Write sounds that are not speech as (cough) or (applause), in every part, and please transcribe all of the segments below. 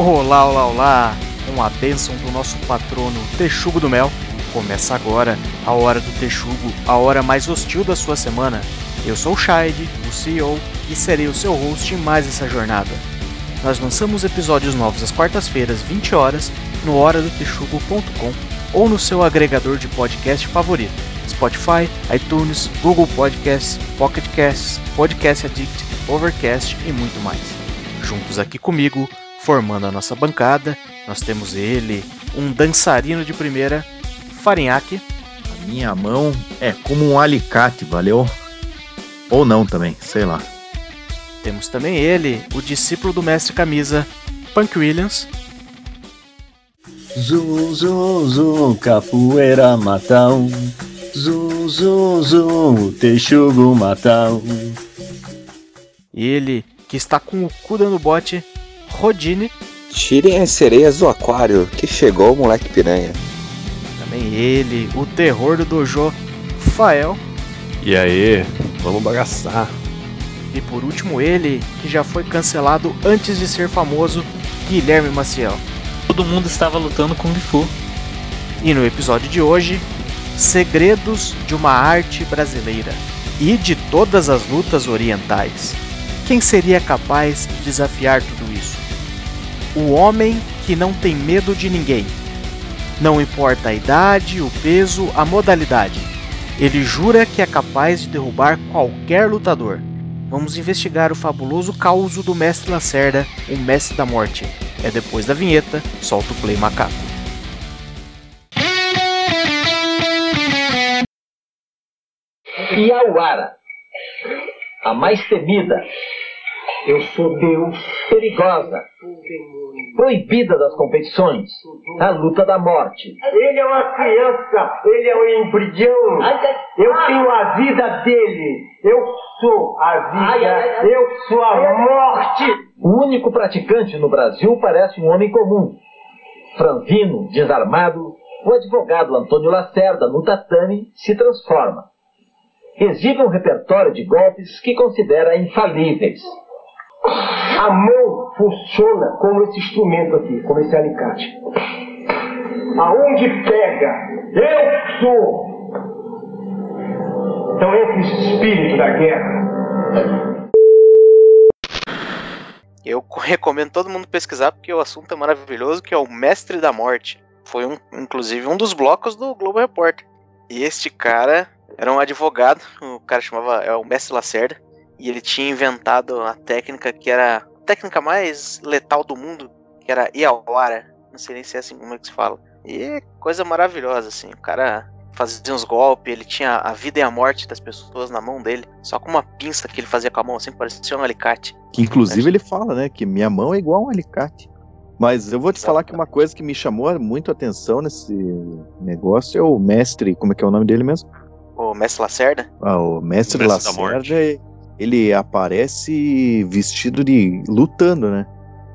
Olá, olá, olá! Com a bênção do nosso patrono Texugo do Mel, começa agora a Hora do Texugo, a hora mais hostil da sua semana. Eu sou o Shide, o CEO, e serei o seu host em mais essa jornada. Nós lançamos episódios novos às quartas-feiras, 20 horas, no horadotexugo.com ou no seu agregador de podcast favorito. Spotify, iTunes, Google Podcasts, Pocket Casts, Podcast Addict, Overcast e muito mais. Juntos aqui comigo, formando a nossa bancada, nós temos ele, um dançarino de primeira, Farinhaque. A minha mão é como um alicate, valeu? Ou não também, sei lá. Temos também ele, o discípulo do mestre camisa, Punk Williams. Zum, zum, zum, capoeira matão. Zum, zum, zum, texugo matão. Ele, que está com o cu dando bote, Rodine. Tirem as sereias do aquário, que chegou o moleque piranha. Também ele, o terror do dojo, Fael. E aí, vamos bagaçar. E por último ele, que já foi cancelado antes de ser famoso, Guilherme Maciel. Todo mundo estava lutando com Fu. E no episódio de hoje, segredos de uma arte brasileira e de todas as lutas orientais. Quem seria capaz de desafiar tudo isso? O homem que não tem medo de ninguém. Não importa a idade, o peso, a modalidade. Ele jura que é capaz de derrubar qualquer lutador. Vamos investigar o fabuloso causo do Mestre Lacerda, o Mestre da Morte. É depois da vinheta, solta o play macaco. Iauara, a mais temida. Eu sou Deus, perigosa, proibida das competições, a luta da morte. Ele é uma criança, ele é um embrião. Eu tenho a vida dele. Eu sou a vida, eu sou a morte. O único praticante no Brasil parece um homem comum. Franzino, desarmado, o advogado Antônio Lacerda, no tatame, se transforma. Exibe um repertório de golpes que considera infalíveis. A mão funciona como esse instrumento aqui, como esse alicate. Aonde pega, eu sou. Então entra esse espírito da guerra. Eu recomendo todo mundo pesquisar porque o assunto é maravilhoso, que é o Mestre da Morte. Foi um, inclusive um dos blocos do Globo Repórter. E este cara era um advogado, o cara chamava é o Mestre Lacerda, e ele tinha inventado a técnica que era a técnica mais letal do mundo, que era Iawara. Não sei nem se é assim como é que se fala. E é coisa maravilhosa, assim. O cara fazia uns golpes, ele tinha a vida e a morte das pessoas na mão dele, só com uma pinça que ele fazia com a mão, assim, parecia um alicate. Que inclusive ele fala, né, que minha mão é igual a um alicate. Mas eu vou te falar que uma coisa que me chamou muito a atenção nesse negócio é o mestre, como é que é o nome dele mesmo? O Mestre Lacerda? Ah, o mestre, O mestre da Lacerda, ele aparece vestido de lutando, né?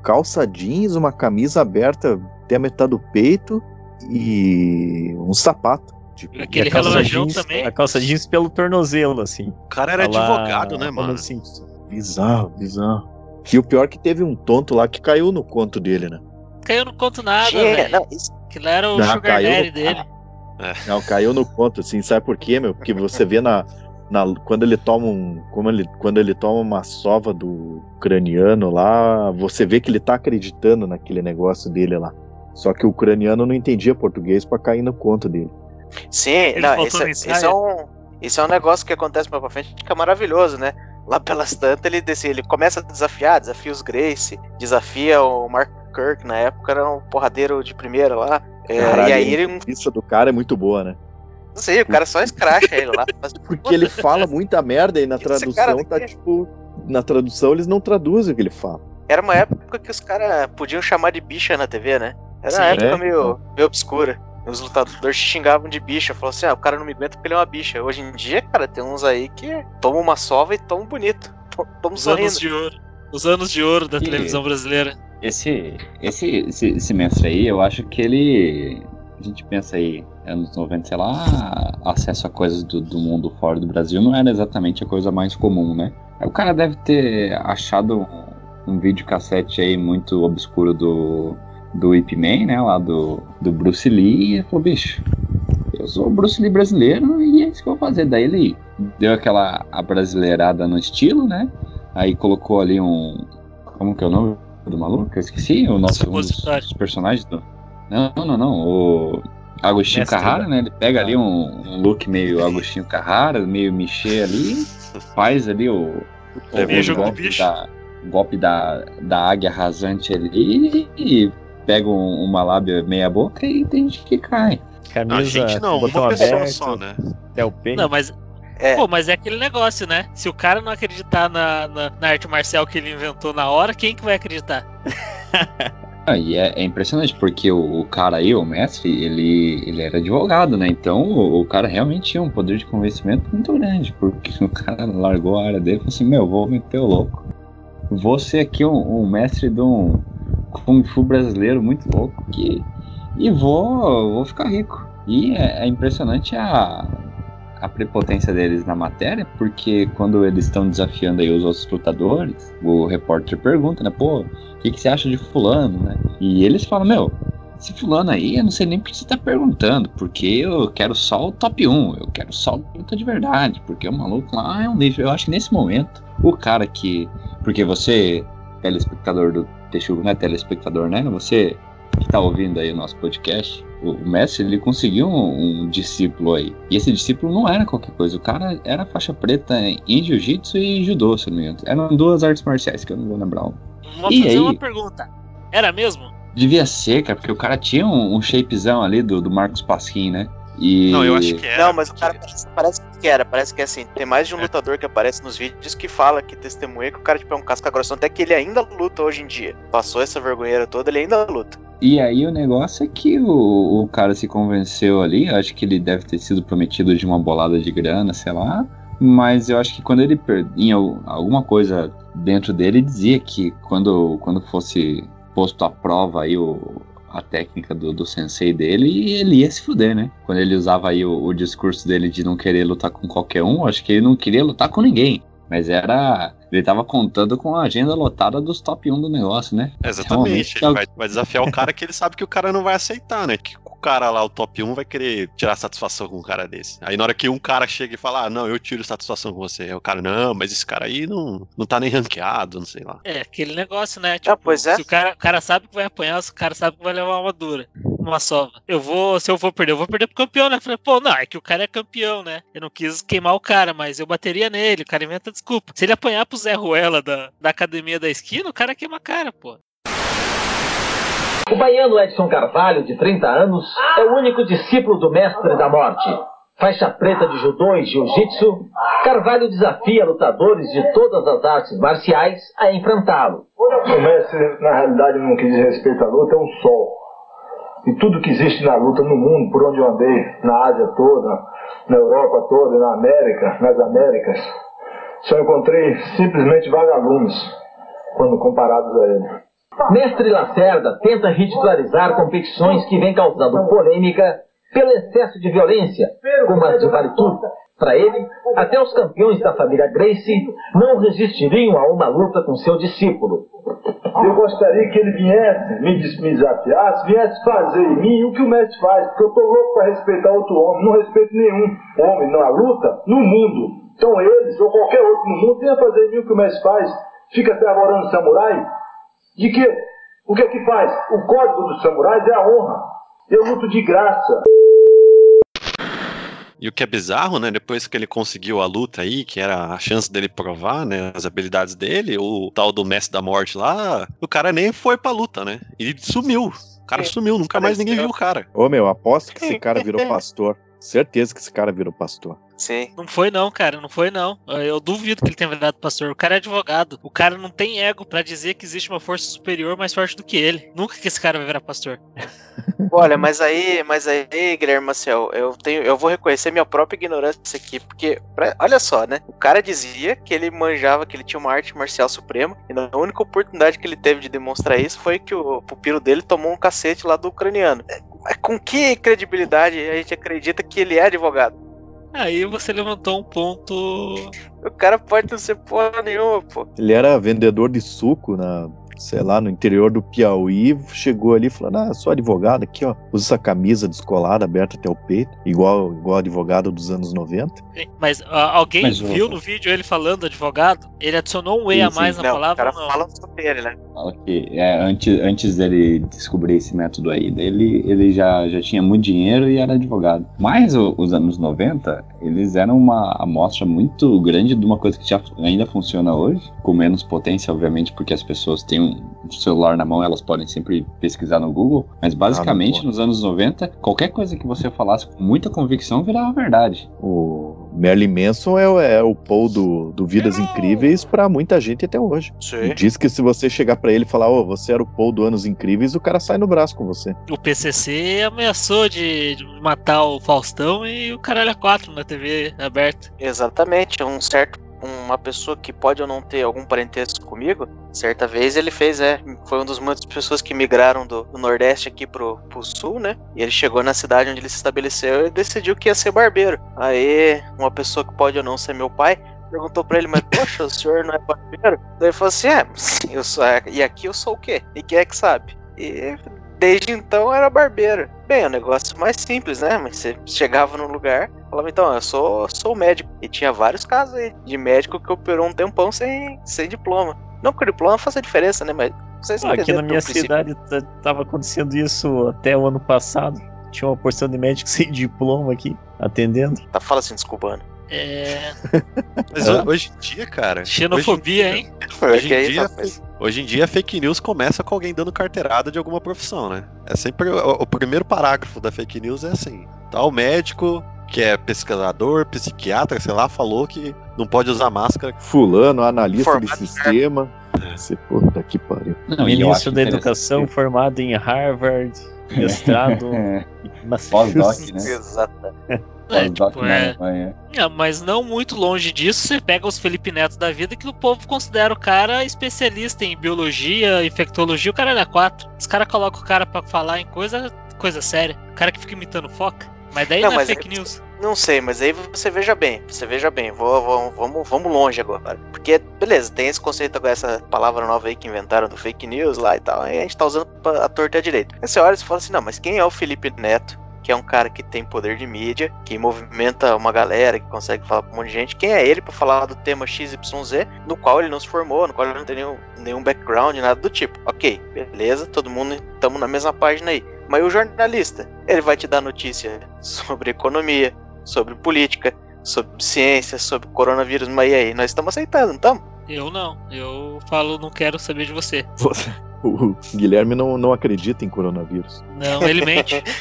Calça jeans, uma camisa aberta até a metade do peito e um sapato. Tipo, Aquele e a calça relógio jeans- também. A calça jeans pelo tornozelo, assim. O cara era lá, advogado, né, mano? Simpson. Bizarro, bizarro. E o pior é que teve um tonto lá que caiu no conto dele, né? Caiu no conto nada, velho. isso- Aquilo era o Não, Sugar caiu no- Daddy dele. (laughs) Não, caiu no conto, assim, sabe por quê, meu? Porque você vê na, na quando ele toma um, como ele, quando ele toma uma sova do ucraniano lá, você vê que ele tá acreditando naquele negócio dele lá. Só que o ucraniano não entendia português pra cair no conto dele. Sim, não, isso, ensaio. é um, isso é um negócio que acontece mais pra frente que é maravilhoso, né? Lá pelas tantas ele, desse- ele começa a desafiar, desafia os Grace, desafia o Mark Kirk, na época era um porradeiro de primeira lá. É, Caralho, e aí ele, a do cara é muito boa, né? Não sei, o cara só escracha ele lá. Mas, Porque ele fala muita merda e na Esse tradução tá daqui- tipo. Na tradução eles não traduzem o que ele fala. Era uma época que os caras podiam chamar de bicha na TV, né? Era uma Sim. época É, meio, meio obscura. Os lutadores xingavam de bicha, falavam assim, ah, o cara não me aguenta porque ele é uma bicha. Hoje em dia, cara, tem uns aí que tomam uma sova e tomam bonito. to- Tomam Os anos sorrindo. de ouro. Os anos de ouro da Que- televisão brasileira. Esse, esse, esse, esse mestre aí, eu acho que ele. A gente pensa aí, anos 90, sei lá, acesso a coisas do, do mundo fora do Brasil não era exatamente a coisa mais comum, né? O cara deve ter achado um videocassete aí muito obscuro do, do Ip Man, né? Lá do, do Bruce Lee. E falou, bicho, eu sou o Bruce Lee brasileiro e é isso que eu vou fazer. Daí ele deu aquela abrasileirada no estilo, né? Aí colocou ali um. Como que é o nome do maluco? Eu esqueci o nosso um personagens do. Não, não, não. O Agostinho Mestre, Carrara, né? Ele pega ali um, um look meio Agostinho Carrara, meio Michê ali, faz ali o, o, É golpe, bicho. da, o golpe da, da águia rasante ali e pega um- uma lábia meia boca e tem gente que cai. Camisa, A gente não, uma pessoa aberto, só, né? até o peito. Não, mas. É. Pô, mas é aquele negócio, né? Se o cara não acreditar na, na, na arte marcial que ele inventou na hora, quem que vai acreditar? (laughs) Ah, e é, é impressionante, porque o, o cara aí, o mestre, ele, ele era advogado, né? Então o, o cara realmente tinha um poder de convencimento muito grande, porque (laughs) o cara largou a área dele e falou assim, meu, vou meter o louco. Vou ser aqui um, um mestre de um Kung Fu brasileiro muito louco que, e vou, vou ficar rico. E é, é impressionante a, a prepotência deles na matéria, porque quando eles estão desafiando aí os outros lutadores, o repórter pergunta, né, pô, que, que você acha de fulano, né? E eles falam, meu, esse fulano aí, eu não sei nem por que você tá perguntando, porque eu quero só o top 1, eu quero só o luta de verdade, porque o maluco lá é um lixo. Eu acho que nesse momento, o cara que. Porque você, telespectador do Texugo, não é telespectador, né? Você que tá ouvindo aí o nosso podcast, o, mestre ele conseguiu um, um discípulo aí. E esse discípulo não era qualquer coisa, o cara era faixa preta em jiu-jitsu e judô, se não me engano. Eram duas artes marciais que eu não vou lembrar. Vou E fazer aí? uma pergunta. Era mesmo? Devia ser, cara, porque o cara tinha um, um shapezão ali do, do Marcos Pasquim, né? E... Não, eu acho que era. Não, mas o cara parece, parece que era. Parece que assim, tem mais de um lutador que aparece nos vídeos que fala, que testemunha que o cara tipo, é um casca grossa. Até que ele ainda luta hoje em dia. Passou essa vergonheira toda, ele ainda luta. E aí o negócio é que o, o cara se convenceu ali, eu acho que ele deve ter sido prometido de uma bolada de grana, sei lá. Mas eu acho que quando ele per- em al- alguma coisa dentro dele dizia que quando, quando fosse posto à prova aí o, a técnica do, do sensei dele, ele ia se fuder, né? Quando ele usava aí o, o discurso dele de não querer lutar com qualquer um, acho que ele não queria lutar com ninguém. Mas era. Ele tava contando com a agenda lotada dos top 1 do negócio, né? Exatamente. Realmente, Ele vai, vai desafiar o cara que ele sabe que o cara não vai aceitar, né? Que cara lá, o top 1, vai querer tirar satisfação com um cara desse. Aí na hora que um cara chega e fala, ah, não, eu tiro satisfação com você. Aí o cara, não, mas esse cara aí não, não tá nem ranqueado, não sei lá. É, aquele negócio, né? Tipo, pois é. Se o cara, o cara sabe que vai apanhar, se o cara sabe que vai levar uma dura. Uma sova. Eu vou, se eu vou perder, eu vou perder pro campeão, né? Falei, pô, não, é que o cara é campeão, né? Eu não quis queimar o cara, mas eu bateria nele, o cara inventa desculpa. Se ele apanhar pro Zé Ruela da, da academia da esquina, o cara queima a cara, pô. O baiano Edson Carvalho, de 30 anos, é o único discípulo do mestre da morte. Faixa preta de judô e jiu-jitsu, Carvalho desafia lutadores de todas as artes marciais a enfrentá-lo. O mestre, na realidade, no que diz respeito à luta, é um sol. E tudo que existe na luta no mundo, por onde eu andei, na Ásia toda, na Europa toda, na América, nas Américas, só encontrei simplesmente vagalumes quando comparados a ele. Mestre Lacerda tenta ridicularizar competições que vêm causando polêmica pelo excesso de violência, como as de Vale Tudo. Para ele, até os campeões da família Gracie não resistiriam a uma luta com seu discípulo. Eu gostaria que ele viesse, me, me desafiasse, viesse fazer em mim o que o mestre faz, porque eu tô louco para respeitar outro homem, não respeito nenhum homem na luta no mundo. Então eles, ou qualquer outro no mundo, venha fazer em mim o que o mestre faz. Fica se arvorando samurai. De quê? O que é que faz? O código dos samurais é a honra. Eu luto de graça. E o que é bizarro, né? Depois que ele conseguiu a luta aí, que era a chance dele provar, né? As habilidades dele, o tal do mestre da morte lá, o cara nem foi pra luta, né? E sumiu. O cara sumiu, nunca mais ninguém viu o cara. Ô meu, aposto que esse (laughs) cara virou pastor. Certeza que esse cara virou pastor. Sim. Não foi não, cara, não foi não. Eu duvido que ele tenha virado pastor. O cara é advogado. O cara não tem ego pra dizer que existe uma força superior mais forte do que ele. Nunca que esse cara vai virar pastor. (laughs) Olha, mas aí, mas aí, Guilherme Maciel, eu tenho, eu vou reconhecer minha própria ignorância aqui, porque pra- olha só, né? O cara dizia que ele manjava, que ele tinha uma arte marcial suprema, e a única oportunidade que ele teve de demonstrar isso foi que o pupilo dele tomou um cacete lá do ucraniano. É, Com que credibilidade a gente acredita que ele é advogado? Aí você levantou um ponto. O cara pode não ser porra nenhuma, pô. Ele era vendedor de suco na, sei lá, no interior do Piauí, chegou ali falando: Ah, sou advogado aqui, ó. Usa essa camisa descolada, aberta até o peito, igual, igual advogado dos anos 90. Mas ah, alguém Mas o- viu no vídeo ele falando advogado? Ele adicionou um E a mais sim. na Não, o palavra cara ou não? fala sobre ele, né? Fala que é, antes, antes dele descobrir esse método aí dele, ele já, já tinha muito dinheiro e era advogado. Mas o- os anos 90, eles eram uma amostra muito grande de uma coisa que já ainda funciona hoje, com menos potência, obviamente, porque as pessoas têm um celular na mão, elas podem sempre pesquisar no Google. Mas basicamente, pode. nos anos 90, qualquer coisa que você falasse com muita convicção virava verdade. O Merlin Manson é, o- é o Paul do, do Vidas Incríveis pra muita gente até hoje. Sim. Diz que se você chegar pra ele e falar, ô, você era o Paul do Anos Incríveis, o cara sai no braço com você. O PCC ameaçou de matar o Faustão e o caralho a 4 na TV aberta. Exatamente, um certo uma pessoa que pode ou não ter algum parentesco comigo, certa vez ele fez, é, foi uma das muitas pessoas que migraram do, do Nordeste aqui pro, pro Sul, né? E ele chegou na cidade onde ele se estabeleceu e decidiu que ia ser barbeiro. Aí, uma pessoa que pode ou não ser meu pai, perguntou pra ele, mas poxa, o senhor não é barbeiro? Daí ele falou assim, é, eu sou, e aqui eu sou o quê? E quem é que sabe? E desde então era barbeiro. Bem, é um negócio mais simples, né? Mas você chegava num lugar, falava, então, eu sou, sou médico. E tinha vários casos aí de médico que operou um tempão sem, sem diploma. Não que o diploma faça diferença, né? Mas vocês Ah, Aqui na minha cidade tava acontecendo isso até o ano passado. Tinha uma porção de médicos (laughs) sem diploma aqui, atendendo. Tá, fala assim, desculpando. É. Mas ho- hoje em dia, cara. Xenofobia, hoje hein? dia- Hoje em, dia, hoje em dia, fake news começa com alguém dando carteirada de alguma profissão, né? É sempre. O, o primeiro parágrafo da fake news é assim: tal médico, que é pesquisador, psiquiatra, sei lá, falou que não pode usar máscara. Fulano, analista de Formado em sistema. Você, puta que pariu. Não, Ministro da Educação, formado em Harvard, mestrado (laughs) em Pós-doc, né? Exato. É, tipo, é. É, mas não muito longe disso, você pega os Felipe Neto da vida que o povo considera o cara especialista em biologia, infectologia, o cara é quatro. Os caras colocam o cara pra falar em coisa, coisa séria. O cara que fica imitando foca. Mas daí Não, não, é fake aí- news. Não sei, mas aí você veja bem, você veja bem, vou, vou- vamos, vamos longe agora. Porque, beleza, tem esse conceito agora, essa palavra nova aí que inventaram do fake news lá e tal, aí a gente tá usando pra, a torta e a direita. Aí você olha e fala assim, não, mas quem é o Felipe Neto? Que é um cara que tem poder de mídia, que movimenta uma galera, que consegue falar pra um monte de gente. Quem é ele pra falar do tema XYZ, no qual ele não se formou, no qual ele não tem nenhum, nenhum background, nada do tipo. Ok, beleza, todo mundo estamos na mesma página aí. Mas e o jornalista? Ele vai te dar notícia sobre economia, sobre política, sobre ciência, sobre coronavírus, mas e aí? Nós estamos aceitando, não estamos? Eu não. Eu falo, não quero saber de você. Você- o Guilherme não, não acredita em coronavírus. Não, ele mente. (laughs)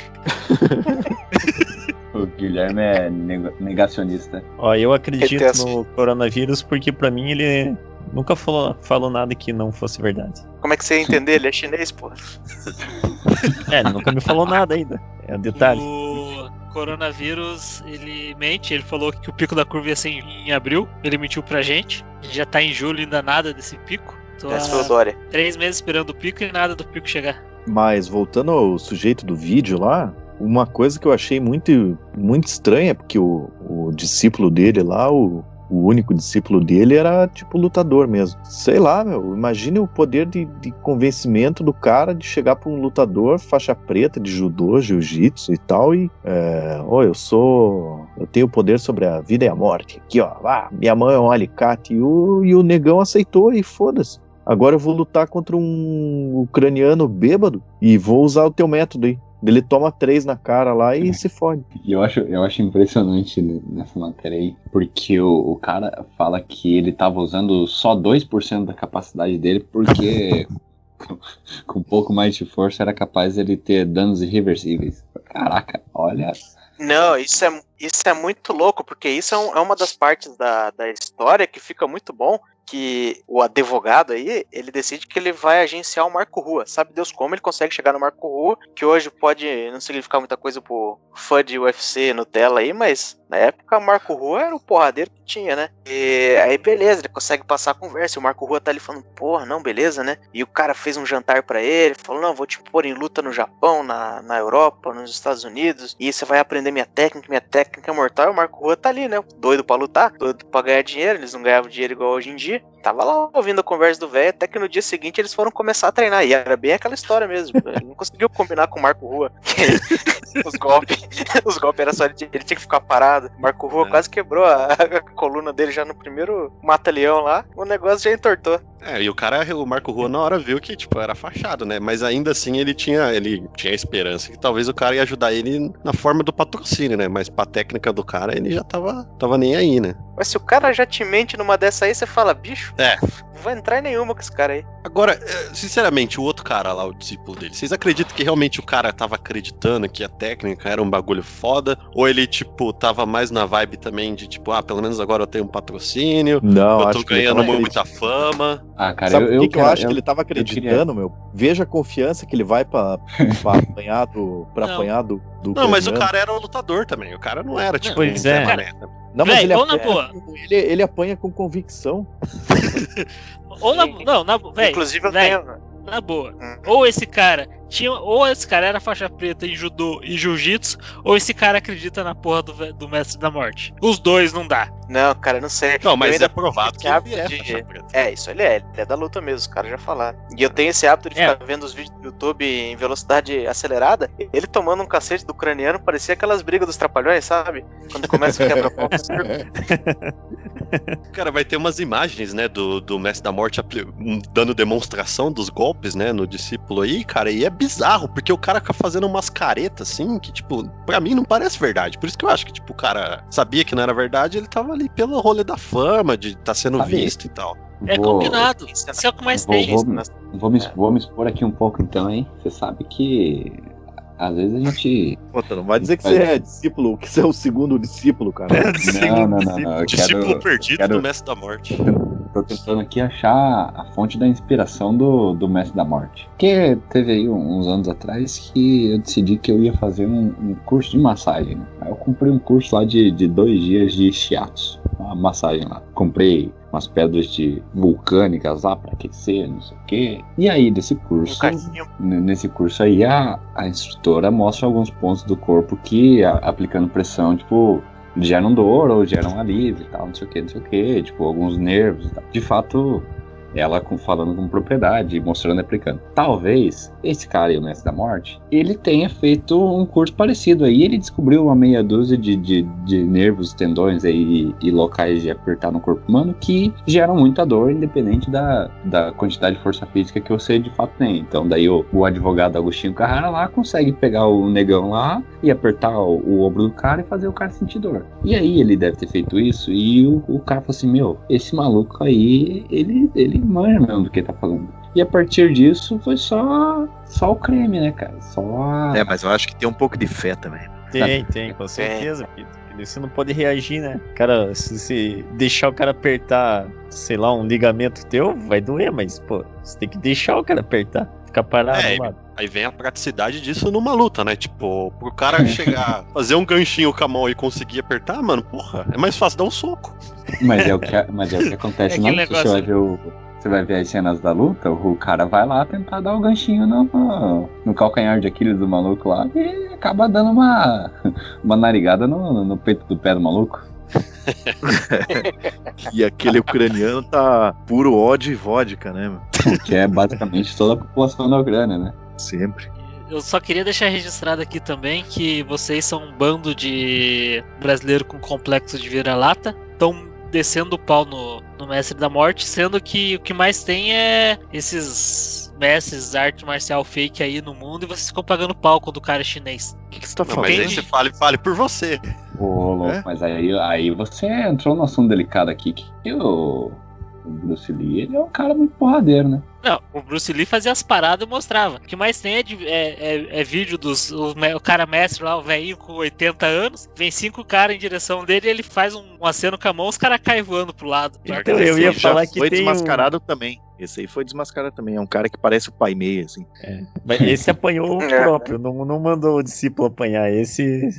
O Guilherme é negacionista. Ó, eu acredito no coronavírus porque pra mim ele nunca falou, falou nada que não fosse verdade. Como é que você ia entender? Ele é chinês, pô. É, ele nunca me falou nada ainda. É um detalhe. O coronavírus, ele mente. Ele falou que o pico da curva ia ser em abril. Ele mentiu pra gente. A gente já tá em julho ainda nada desse pico. Tô há três meses esperando o pico e nada do pico chegar. Mas voltando ao sujeito do vídeo lá, uma coisa que eu achei muito, muito estranha, porque o, o discípulo dele lá, o, o único discípulo dele era tipo lutador mesmo. Sei lá, meu, imagine o poder de, de convencimento do cara de chegar pra um lutador faixa preta de judô, jiu-jitsu e tal, e é, ó, eu sou. Eu tenho poder sobre a vida e a morte. Aqui, ó, ah, minha mão é um alicate. E o, e o negão aceitou e foda-se. Agora eu vou lutar contra um ucraniano bêbado e vou usar o teu método aí. Ele toma três na cara lá e se fode. E eu acho, eu acho impressionante nessa matéria aí, porque o, o cara fala que ele tava usando só 2% da capacidade dele, porque (laughs) com, com um pouco mais de força era capaz ele ter danos irreversíveis. Caraca, olha. Não, isso é, isso é muito louco, porque isso é, um- é uma das partes da, da história que fica muito bom, que o advogado aí, ele decide que ele vai agenciar o Marco Rua. Sabe Deus como ele consegue chegar no Marco Rua, que hoje pode não significar muita coisa pro fã de UFC Nutella aí, mas Na época, Marco Rua era o porradeiro que tinha, né? E aí, beleza, ele consegue passar a conversa. E o Marco Rua tá ali falando, porra, não, beleza, né? E o cara fez um jantar pra ele, falou, não, vou te pôr em luta no Japão, na, na Europa, nos Estados Unidos. E você vai aprender minha técnica, minha técnica é mortal. E o Marco Rua tá ali, né? Doido pra lutar, doido pra ganhar dinheiro. Eles não ganhavam dinheiro igual hoje em dia. Tava lá ouvindo a conversa do velho, até que no dia seguinte eles foram começar a treinar. E era bem aquela história mesmo. (laughs) Ele não conseguiu combinar com o Marco Rua. (laughs) os golpes, (laughs) os golpes era só ele, tinha- ele tinha que ficar parado. O Marco Rua É. quase quebrou a, a coluna dele já no primeiro mata-leão lá. O negócio já entortou. É, e o cara, o Marco Rua, na hora viu que, tipo, era fachado, né? Mas ainda assim ele tinha, ele tinha a esperança que talvez o cara ia ajudar ele na forma do patrocínio, né? Mas pra técnica do cara, ele já tava, tava nem aí, né? Mas se o cara já te mente numa dessa aí, você fala, bicho, É. não vai entrar em nenhuma com esse cara aí. Agora, eh, sinceramente, o outro cara lá, o discípulo dele, vocês acreditam que realmente o cara tava acreditando que a técnica era um bagulho foda? Ou ele, tipo, tava mais na vibe também de, tipo, ah, pelo menos agora eu tenho um patrocínio, Não, eu acho tô que ele ganhando tava muita fama. Ah, cara, Sabe eu, por eu, que, que eu acho que ele tava acreditando, meu? Veja a confiança que ele vai pra, pra (laughs) apanhar do. Pra apanhar do, do Não, mas o cara era um lutador também. O cara não era, tipo, Pois é. Mané. Não, mas Véi, ele ou na apanha, boa. ele, ele apanha com convicção. Ou na, não, na, Inclusive eu tenho. na boa. Hum. Ou esse cara tinha, ou esse cara era faixa preta em judô e jiu-jitsu, ou esse cara acredita na porra do, do mestre da morte. Os dois não dá. Não, cara, não sei. Não, mas é provado que ele é de-. É, isso ele é, ele é da luta mesmo, os caras já falaram. E eu tenho esse hábito de É. ficar vendo os vídeos do YouTube em velocidade acelerada. Ele tomando um cacete do ucraniano parecia aquelas brigas dos trapalhões, sabe? Quando começa o quebra-pau. (laughs) Cara, vai ter umas imagens, né, do, do Mestre da Morte apli- um, dando demonstração dos golpes, né, no discípulo aí, cara, e é bizarro, porque o cara fica fazendo umas caretas, assim, que, tipo, pra mim não parece verdade. Por isso que eu acho que, tipo, o cara sabia que não era verdade, ele tava ali pelo rolê da fama, de estar tá sendo Sabe- visto e tal. É Vou- combinado. Isso é o que mais Vou, tem. vou, vou, me, vou me expor aqui um pouco então, hein? Você sabe que às vezes a gente. Pô, tu não vai dizer que você é discípulo, que você é o segundo discípulo, cara. (laughs) Não, não, não, não. Eu Discípulo quero, perdido quero- do Mestre da Morte. tô tentando aqui achar a fonte da inspiração do, do Mestre da Morte. Porque teve aí uns anos atrás que eu decidi que eu ia fazer um, um curso de massagem. né? Aí eu comprei um curso lá de, de dois dias de shiatsu, uma massagem lá. Comprei umas pedras de vulcânicas lá pra aquecer, não sei o quê. E aí, desse curso, Nesse curso aí, a, a instrutora mostra alguns pontos do corpo que, a- aplicando pressão, tipo, geram dor ou geram alívio e tal, não sei o que, não sei o que, tipo, alguns nervos e tal. De fato, ela falando com propriedade, mostrando e aplicando. Talvez esse cara aí, o Mestre da Morte, ele tenha feito um curso parecido aí. Ele descobriu uma meia dúzia de, de, de nervos, tendões aí, e, e locais de apertar no corpo humano que geram muita dor, independente da, da quantidade de força física que você de fato tem. Então, daí o, o advogado Agostinho Carrara lá consegue pegar o negão lá e apertar o, o ombro do cara e fazer o cara sentir dor. E aí ele deve ter feito isso e o, o cara falou assim: Meu, esse maluco aí, ele, ele manja mesmo do que tá falando. E a partir disso foi só, só o creme, né, cara? Só a. É, mas eu acho que tem um pouco de fé também. Tem, tem, com certeza, Pito. Porque Você não pode reagir, né? Cara, se você deixar o cara apertar, sei lá, um ligamento teu, vai doer, mas, pô, você tem que deixar o cara apertar. Ficar parado É, lá. Aí vem a praticidade disso numa luta, né? Tipo, pro cara (laughs) chegar, fazer um ganchinho com a mão e conseguir apertar, mano, porra, é mais fácil dar um soco. Mas é o que, mas é o que (laughs) acontece É na luta. Você negócio- vai ver o. Você vai ver as cenas da luta, o cara vai lá tentar dar o ganchinho no, no calcanhar de Aquiles do maluco lá e acaba dando uma, (laughs) uma narigada no, no peito do pé do maluco. (laughs) E aquele ucraniano tá puro ódio e vodka, né, meu? Que é basicamente toda a população da Ucrânia, né? Sempre. Eu só queria deixar registrado aqui também que vocês são um bando de brasileiro com complexo de vira-lata. Estão descendo o pau no, no Mestre da Morte, sendo que o que mais tem é esses mestres de arte marcial fake aí no mundo e vocês ficam pagando pau quando o cara é chinês. O que, que você tá Não, falando? mas aí você fale, fale por você. Ô, louco, É? mas aí, aí você entrou num assunto delicado aqui que o, o Bruce Lee ele é um cara muito porradeiro, né? Não, o Bruce Lee fazia as paradas e mostrava. O que mais tem é, de- é- é- é vídeo dos. O, o cara mestre lá, o velhinho com 80 anos, vem cinco caras em direção dele e ele faz um, um aceno com a mão, os caras caem voando pro lado. Então, eu ia falar que foi tem um- desmascarado também. Esse aí foi desmascarado também. É um cara que parece o pai meia, assim. Mas esse apanhou o (laughs) É. próprio, não, não mandou o discípulo apanhar. Esse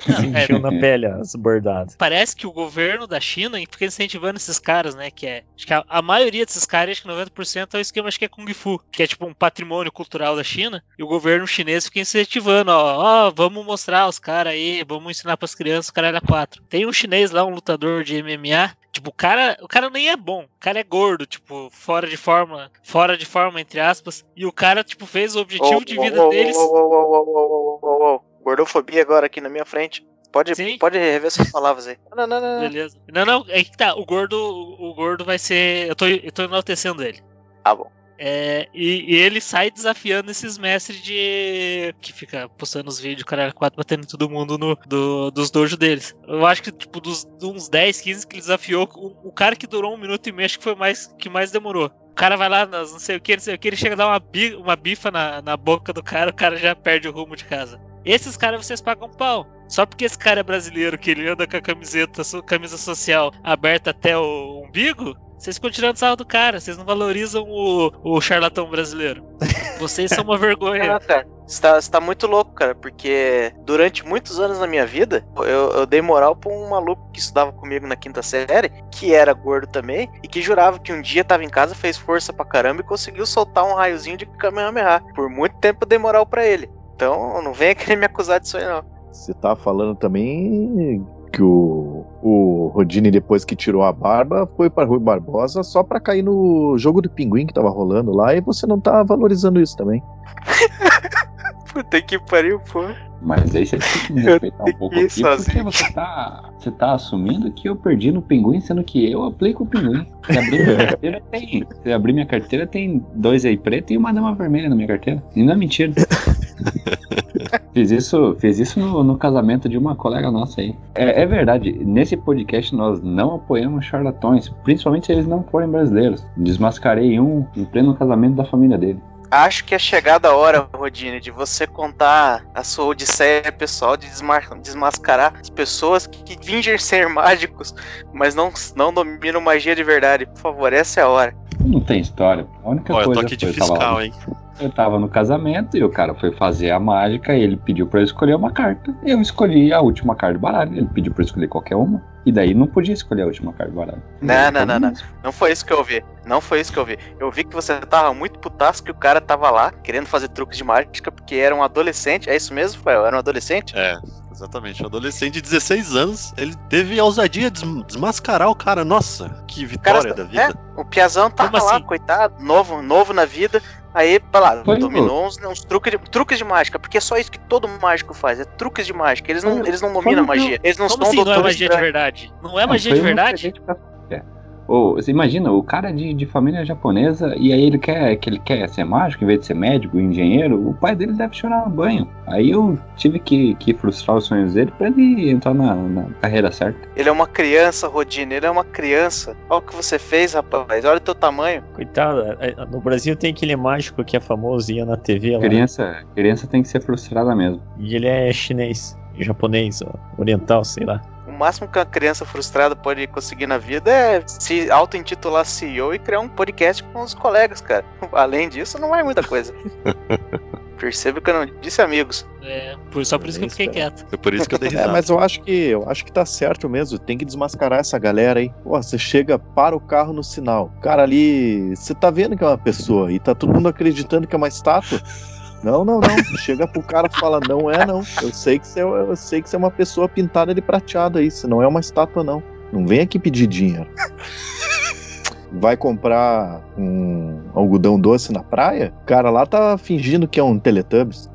Sentiu na pele as bordadas. Parece que o governo da China fica incentivando esses caras, né? Que é. Acho que a, a maioria desses caras, acho que 90% é o esquema, acho que é Kung Fu, que é tipo um patrimônio cultural da China. E o governo chinês fica incentivando, ó, ó, vamos mostrar os caras aí, vamos ensinar pras crianças, caralho, a quatro. Tem um chinês lá, um lutador de MMA, Tipo, o cara, o cara nem é bom. O cara é gordo, tipo, fora de forma, fora de forma entre aspas, e o cara tipo fez o objetivo Ô, de vida ô, deles. ô. Gordofobia agora aqui na minha frente. Pode, Sim. pode rever suas palavras aí. Não, não, não, não. Beleza. Não, não, é que tá, o gordo, o gordo vai ser, eu tô, eu tô enaltecendo ele. Tá bom. É, e, e ele sai desafiando esses mestres de. que fica postando os vídeos, caralho, 4 batendo em todo mundo no, do, dos dojos deles. Eu acho que, tipo, dos, uns 10, 15 que ele desafiou, o, o cara que durou um minuto e meio, acho que foi mais que mais demorou. O cara vai lá, não sei o que, não sei o que, ele chega a dar uma, bi, uma bifa na, na boca do cara, o cara já perde o rumo de casa. Esses caras vocês pagam pau. Só porque esse cara é brasileiro, que ele anda com a camiseta, camisa social aberta até o umbigo, vocês ficam tirando sarro do cara, vocês não valorizam o, o charlatão brasileiro. Vocês são uma (laughs) vergonha. Cara, você tá, você tá muito louco, cara, porque durante muitos anos na minha vida, eu, eu dei moral pra um maluco que estudava comigo na quinta série, que era gordo também, e que jurava que um dia tava em casa, fez força pra caramba e conseguiu soltar um raiozinho de Kamehameha. Por muito tempo eu dei moral pra ele. Então não venha querer me acusar disso aí, não. Você tá falando também que o, o Rodine, depois que tirou a barba, foi pra Rui Barbosa só pra cair no jogo do pinguim que tava rolando lá e você não tá valorizando isso também. (laughs) Puta que pariu, pô. Mas aí você tem que me respeitar um pouco aqui, porque sozinho. você tá, você tá assumindo que eu perdi no pinguim, sendo que eu aplico o pinguim. Se abrir minha (laughs) carteira, tem. Se abrir minha carteira, tem dois aí preto e uma dama vermelha na minha carteira. E não é mentira. (laughs) fiz isso, fiz isso no, no casamento de uma colega nossa aí. É, é verdade, nesse podcast nós não apoiamos charlatões, principalmente se eles não forem brasileiros. Desmascarei um em pleno casamento da família dele. Acho que é chegada a hora, Rodine, de você contar a sua odisseia pessoal, de desmascarar as pessoas que, que fingem ser mágicos, mas não, não dominam magia de verdade. Por favor, essa é a hora. Não tem história. A única Ó, eu coisa tô aqui de eu fiscal, hein? Eu tava no casamento e o cara foi fazer a mágica e ele pediu pra eu escolher uma carta. Eu escolhi a última carta do baralho. Ele pediu pra eu escolher qualquer uma. E daí não podia escolher a última carta do baralho. Não, não, não, não. Não foi isso que eu vi. Não foi isso que eu vi. Eu vi que você tava muito putaço que o cara tava lá querendo fazer truques de mágica porque era um adolescente. É isso mesmo, Fael? Era um adolescente? É, exatamente. Um adolescente de 16 anos, ele teve a ousadia de des- desmascarar o cara. Nossa, que vitória da vida. É, o Piazão tava Como lá, assim? coitado, novo, novo na vida. Aí, pra lá, Foi, dominou uns, uns truques, de, truques de mágica, porque é só isso que todo mágico faz, é truques de mágica. Eles não, eles não dominam eu- magia. Eles não Como são assim não é doutores magia de verdade? Não é magia de verdade? Ô, você imagina, o cara de, de família japonesa, e aí ele quer que ele quer ser mágico em vez de ser médico, engenheiro, o pai dele deve chorar no banho. Aí eu tive que, que frustrar os sonhos dele pra ele entrar na, na carreira certa. Ele é uma criança, Rodine, ele é uma criança. Olha o que você fez, rapaz, olha o teu tamanho. Coitado, é- é- no Brasil tem aquele mágico que é famoso ia na TV lá. Criança, criança tem que ser frustrada mesmo. E ele é chinês, japonês, ó, oriental, sei lá. O máximo que uma criança frustrada pode conseguir na vida é se auto-intitular CEO e criar um podcast com os colegas, cara. (laughs) Além disso, não é muita coisa. (laughs) Perceba que eu não disse amigos. É, por, só por isso que eu fiquei quieto. Foi por isso que eu dei (laughs) É, risada. mas eu acho que eu acho que tá certo mesmo. Tem que desmascarar essa galera aí. Pô, você chega, para o carro no sinal. Cara ali, você tá vendo que é uma pessoa e tá todo mundo acreditando que é uma estátua. Não, não, não. Chega pro cara e fala, não é não. Eu sei que você é, eu sei que você é uma pessoa pintada de prateado aí. Você não é uma estátua não. Não vem aqui pedir dinheiro. Vai comprar um algodão doce na praia? O cara lá tá fingindo que é um Teletubbies.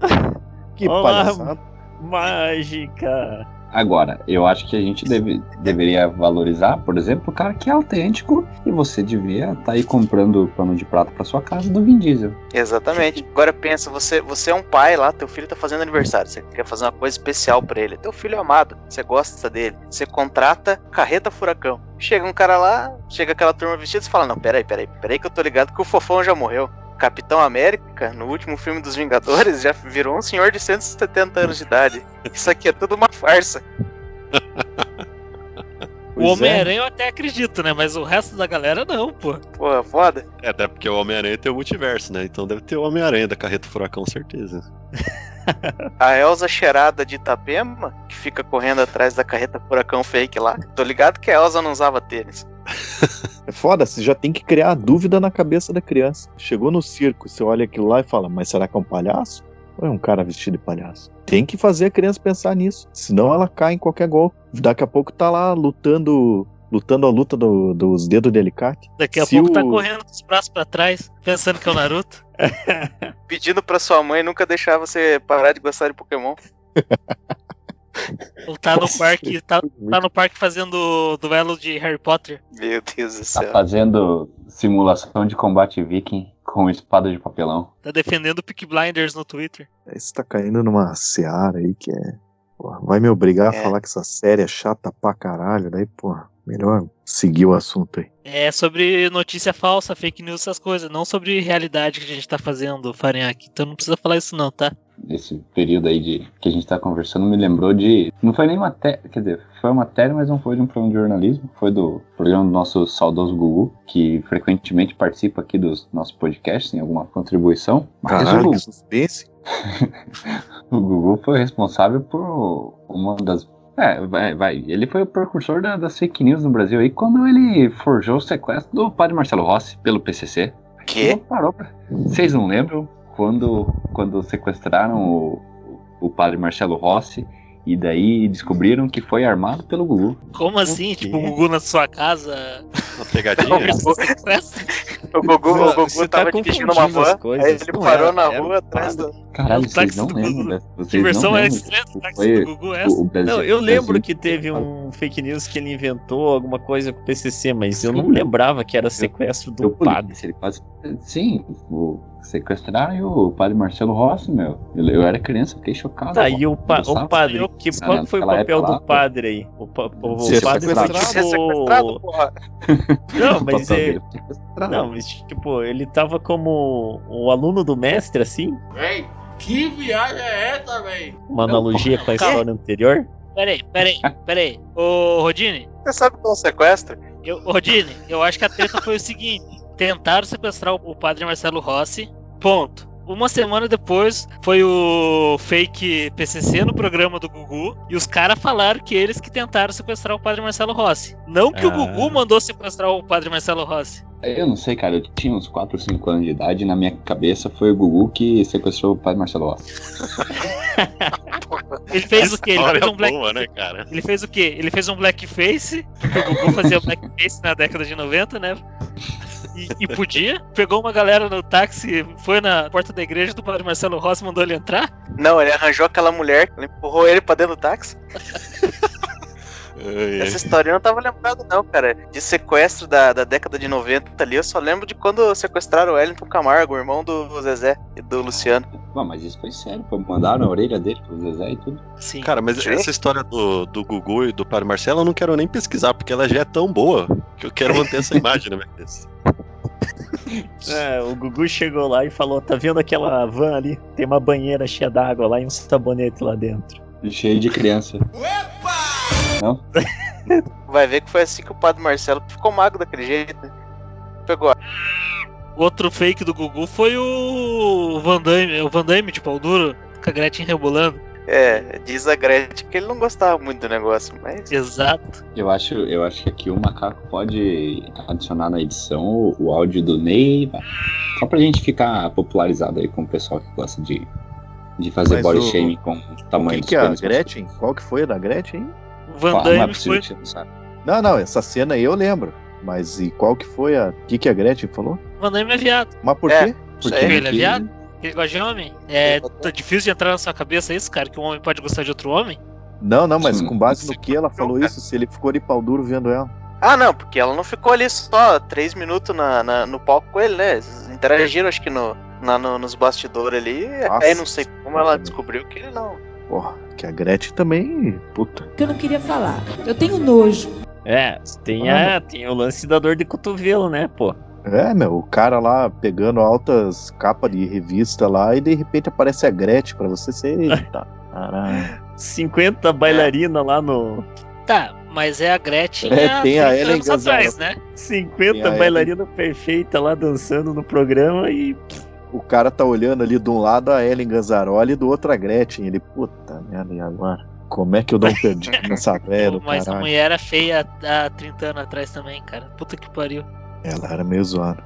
Que Olá, palhaçada. Mágica! Agora, eu acho que a gente deve, deveria valorizar, por exemplo, o cara que é autêntico e você devia estar aí comprando pano de prato pra sua casa do Vin Diesel. Exatamente. Agora pensa, você, você é um pai lá, teu filho tá fazendo aniversário, você quer fazer uma coisa especial pra ele. Teu filho é amado, você gosta dele. Você contrata carreta furacão. Chega um cara lá, chega aquela turma vestida e fala: Não, peraí, peraí, peraí, que eu tô ligado que o fofão já morreu. Capitão América, no último filme dos Vingadores, já virou um senhor de 170 anos de idade. Isso aqui é tudo uma farsa. (laughs) O é. Homem-Aranha eu até acredito, né? Mas o resto da galera não, pô. Pô, foda. É, até porque o Homem-Aranha tem o multiverso, né? Então deve ter o Homem-Aranha da Carreta Furacão, certeza. (laughs) A Elsa cheirada de Itapema, que fica correndo atrás da carreta furacão fake lá. Tô ligado que a Elsa não usava tênis. (laughs) É foda, você já tem que criar a dúvida na cabeça da criança. Chegou no circo, você olha aquilo lá e fala, mas será que é um palhaço? Ou é um cara vestido de palhaço? Tem que fazer a criança pensar nisso. Senão ela cai em qualquer golpe. Daqui a pouco tá lá lutando. Lutando a luta do- dos dedos de alicate. Daqui a Se pouco tá o- correndo com os braços pra trás, pensando que é o Naruto. (laughs) Pedindo pra sua mãe nunca deixar você parar de gostar de Pokémon. (laughs) Ou tá no parque, tá, tá no parque fazendo duelo de Harry Potter. Meu Deus do Tá céu. fazendo simulação de combate viking com espada de papelão. Tá defendendo o Peak Blinders no Twitter. Você tá caindo numa seara aí que é. Porra, vai me obrigar É. a falar que essa série é chata pra caralho. Daí, porra, melhor seguir o assunto aí. É sobre notícia falsa, fake news, essas coisas, não sobre realidade que a gente tá fazendo, Farinhaque. Então não precisa falar isso não, tá? Esse período aí de que a gente tá conversando me lembrou de. Não foi nem matéria, quer dizer, foi uma matéria, mas não foi de um programa de jornalismo. Foi do programa do nosso saudoso Gugu, que frequentemente participa aqui dos nossos podcasts, em alguma contribuição. Mas o Caralho, Gugu, que suspense. (laughs) o Gugu foi responsável por uma das. É, vai, vai. Ele foi o precursor da- das fake news no Brasil aí quando ele forjou o sequestro do padre Marcelo Rossi pelo PCC. Que? Parou pra... Vocês não lembram quando, quando sequestraram o, o padre Marcelo Rossi e daí descobriram que foi armado pelo Gugu? Como assim? Tipo, o Gugu na sua casa. Uma pegadinha? O Gugu, o Gugu você tá tava dirigindo uma van, coisas. aí ele Não parou era, na era rua um atrás do... Caralho, É o vocês táxi não do lembram, né? Que versão é lembram. estranha do táxi do Gugu é essa? O, o Brasil, Não, eu lembro Brasil- que teve um fake news que ele inventou alguma coisa com o PCC, mas eu não lembrava que era sequestro do Eu padre. ele quase... Sim, o... sequestraram o padre Marcelo Rossi, meu. Eu, eu era criança, fiquei chocado. Tá, e o, pa- o padre, Eu- que, qual foi o papel do lá, padre aí? O, pa- o, o padre foi sequestrado. Sequestrado, tipo... porra. Não, mas é... foi sequestrado. Não, mas tipo, ele tava como o aluno do mestre, assim? Véi, que viagem é essa, véi? Uma analogia com a história anterior? Peraí, peraí, (laughs) peraí. Ô, Rodine, Você sabe que é um sequestro? eu, Rodine, eu acho que a treta foi o seguinte: tentaram sequestrar o, o padre Marcelo Rossi, ponto. Uma semana depois foi o fake PCC no programa do Gugu e os caras falaram que eles que tentaram sequestrar o padre Marcelo Rossi. Não que o Ah. Gugu mandou sequestrar o padre Marcelo Rossi. Eu não sei, cara. Eu tinha uns 4 ou 5 anos de idade e na minha cabeça foi o Gugu que sequestrou o padre Marcelo Rossi. (laughs) Ele fez o quê? Ele fez um black boa, né, cara? Ele fez o quê? Ele fez um blackface, porque o Gugu fazia blackface na década de 90, né? E, e podia. Pegou uma galera no táxi, foi na porta da igreja do padre Marcelo Rossi, mandou ele entrar. Não, ele arranjou aquela mulher, empurrou ele pra dentro do táxi. Essa história eu não tava lembrado, não, cara. De sequestro da, da década de 90 ali, eu só lembro de quando sequestraram o Wellington Camargo, o irmão do Zezé e do Luciano. Bom, mas isso foi sério, pô. Mandaram a orelha dele pro Zezé e tudo. Sim. Cara, mas Sim. essa história do, do Gugu e do Padre Marcelo eu não quero nem pesquisar, porque ela já é tão boa que eu quero manter essa (laughs) imagem na minha cabeça. (laughs) É, o Gugu chegou lá e falou: tá vendo aquela van ali? Tem uma banheira cheia d'água lá e um sabonete lá dentro. Cheio de criança. (laughs) Vai ver que foi assim que o padre Marcelo ficou magro daquele jeito, né? Pegou a Outro fake do Gugu foi o Van Damme, o Van Damme de pau duro, com a Gretchen rebolando. É, diz a Gretchen que ele não gostava muito do negócio, mas. Exato. Eu acho, eu acho que aqui o Macaco pode adicionar na edição o, o áudio do Ney. Só pra gente ficar popularizado aí com o pessoal que gosta de, de fazer Mas body o- shaming com o tamanho Quem dos que é a. Gretchen? Qual que foi a da Gretchen? hein? O Van Ah, não é Damme possível foi. que não sabe. Não, não, essa cena aí eu lembro. Mas e qual que foi a. O que, que a Gretchen falou? Van Damme é viado. Mas por É. quê? Porque. Ele é viado? Ele gosta de homem? É tá difícil de entrar na sua cabeça isso, cara? Que um homem pode gostar de outro homem? Não, não, mas com base no que ela falou isso, se ele ficou de pau duro vendo ela. Ah, não, porque ela não ficou ali só três minutos na, na- no palco com ele, né? Eles interagiram, acho que no, na- no- nos bastidores ali. Nossa. Aí não sei como ela descobriu que ele não. Porra, que a Gretchen também. Puta. que eu não queria falar. Eu tenho nojo. É, tem, a, tem o lance da dor de cotovelo, né, pô? É, meu, o cara lá pegando altas capas de revista lá e de repente aparece a Gretchen pra você ser. (laughs) Eita, caralho. 50 bailarinas lá no. Tá, mas é a Gretchen É, há tem a 30 Ellen anos atrás, né? 50 Tem a bailarinas perfeitas lá dançando no programa e. o cara tá olhando ali de um lado a Ellen Ganzaroli e do outro a Gretchen. Ele, puta merda, e agora? Como é que eu dou um perdido nessa (laughs) velha Mas a caralho? mulher era feia há 30 anos atrás também, cara. Puta que pariu. Ela era meio zoada.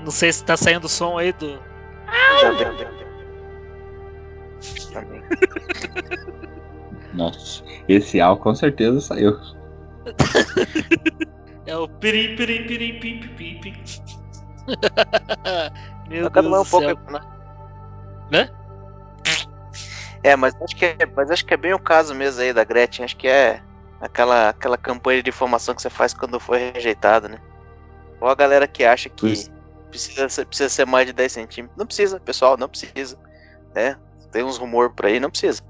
Não sei se tá saindo som aí do. Já deu, deu, deu. Nossa, esse álcool com certeza saiu. (laughs) É o pirim, pirim, pirim, pim, pim, pim, pim. (laughs) Meu Cada Deus do um pouco, céu. né? Né? É, mas acho que é, mas acho que é bem o caso mesmo aí da Gretchen. Acho que é aquela, aquela campanha de difamação que você faz quando foi rejeitado, né? Ou a galera que acha que precisa ser, precisa ser mais de 10 centímetros. Não precisa, pessoal, não precisa. Né? Tem uns rumores por aí, não precisa.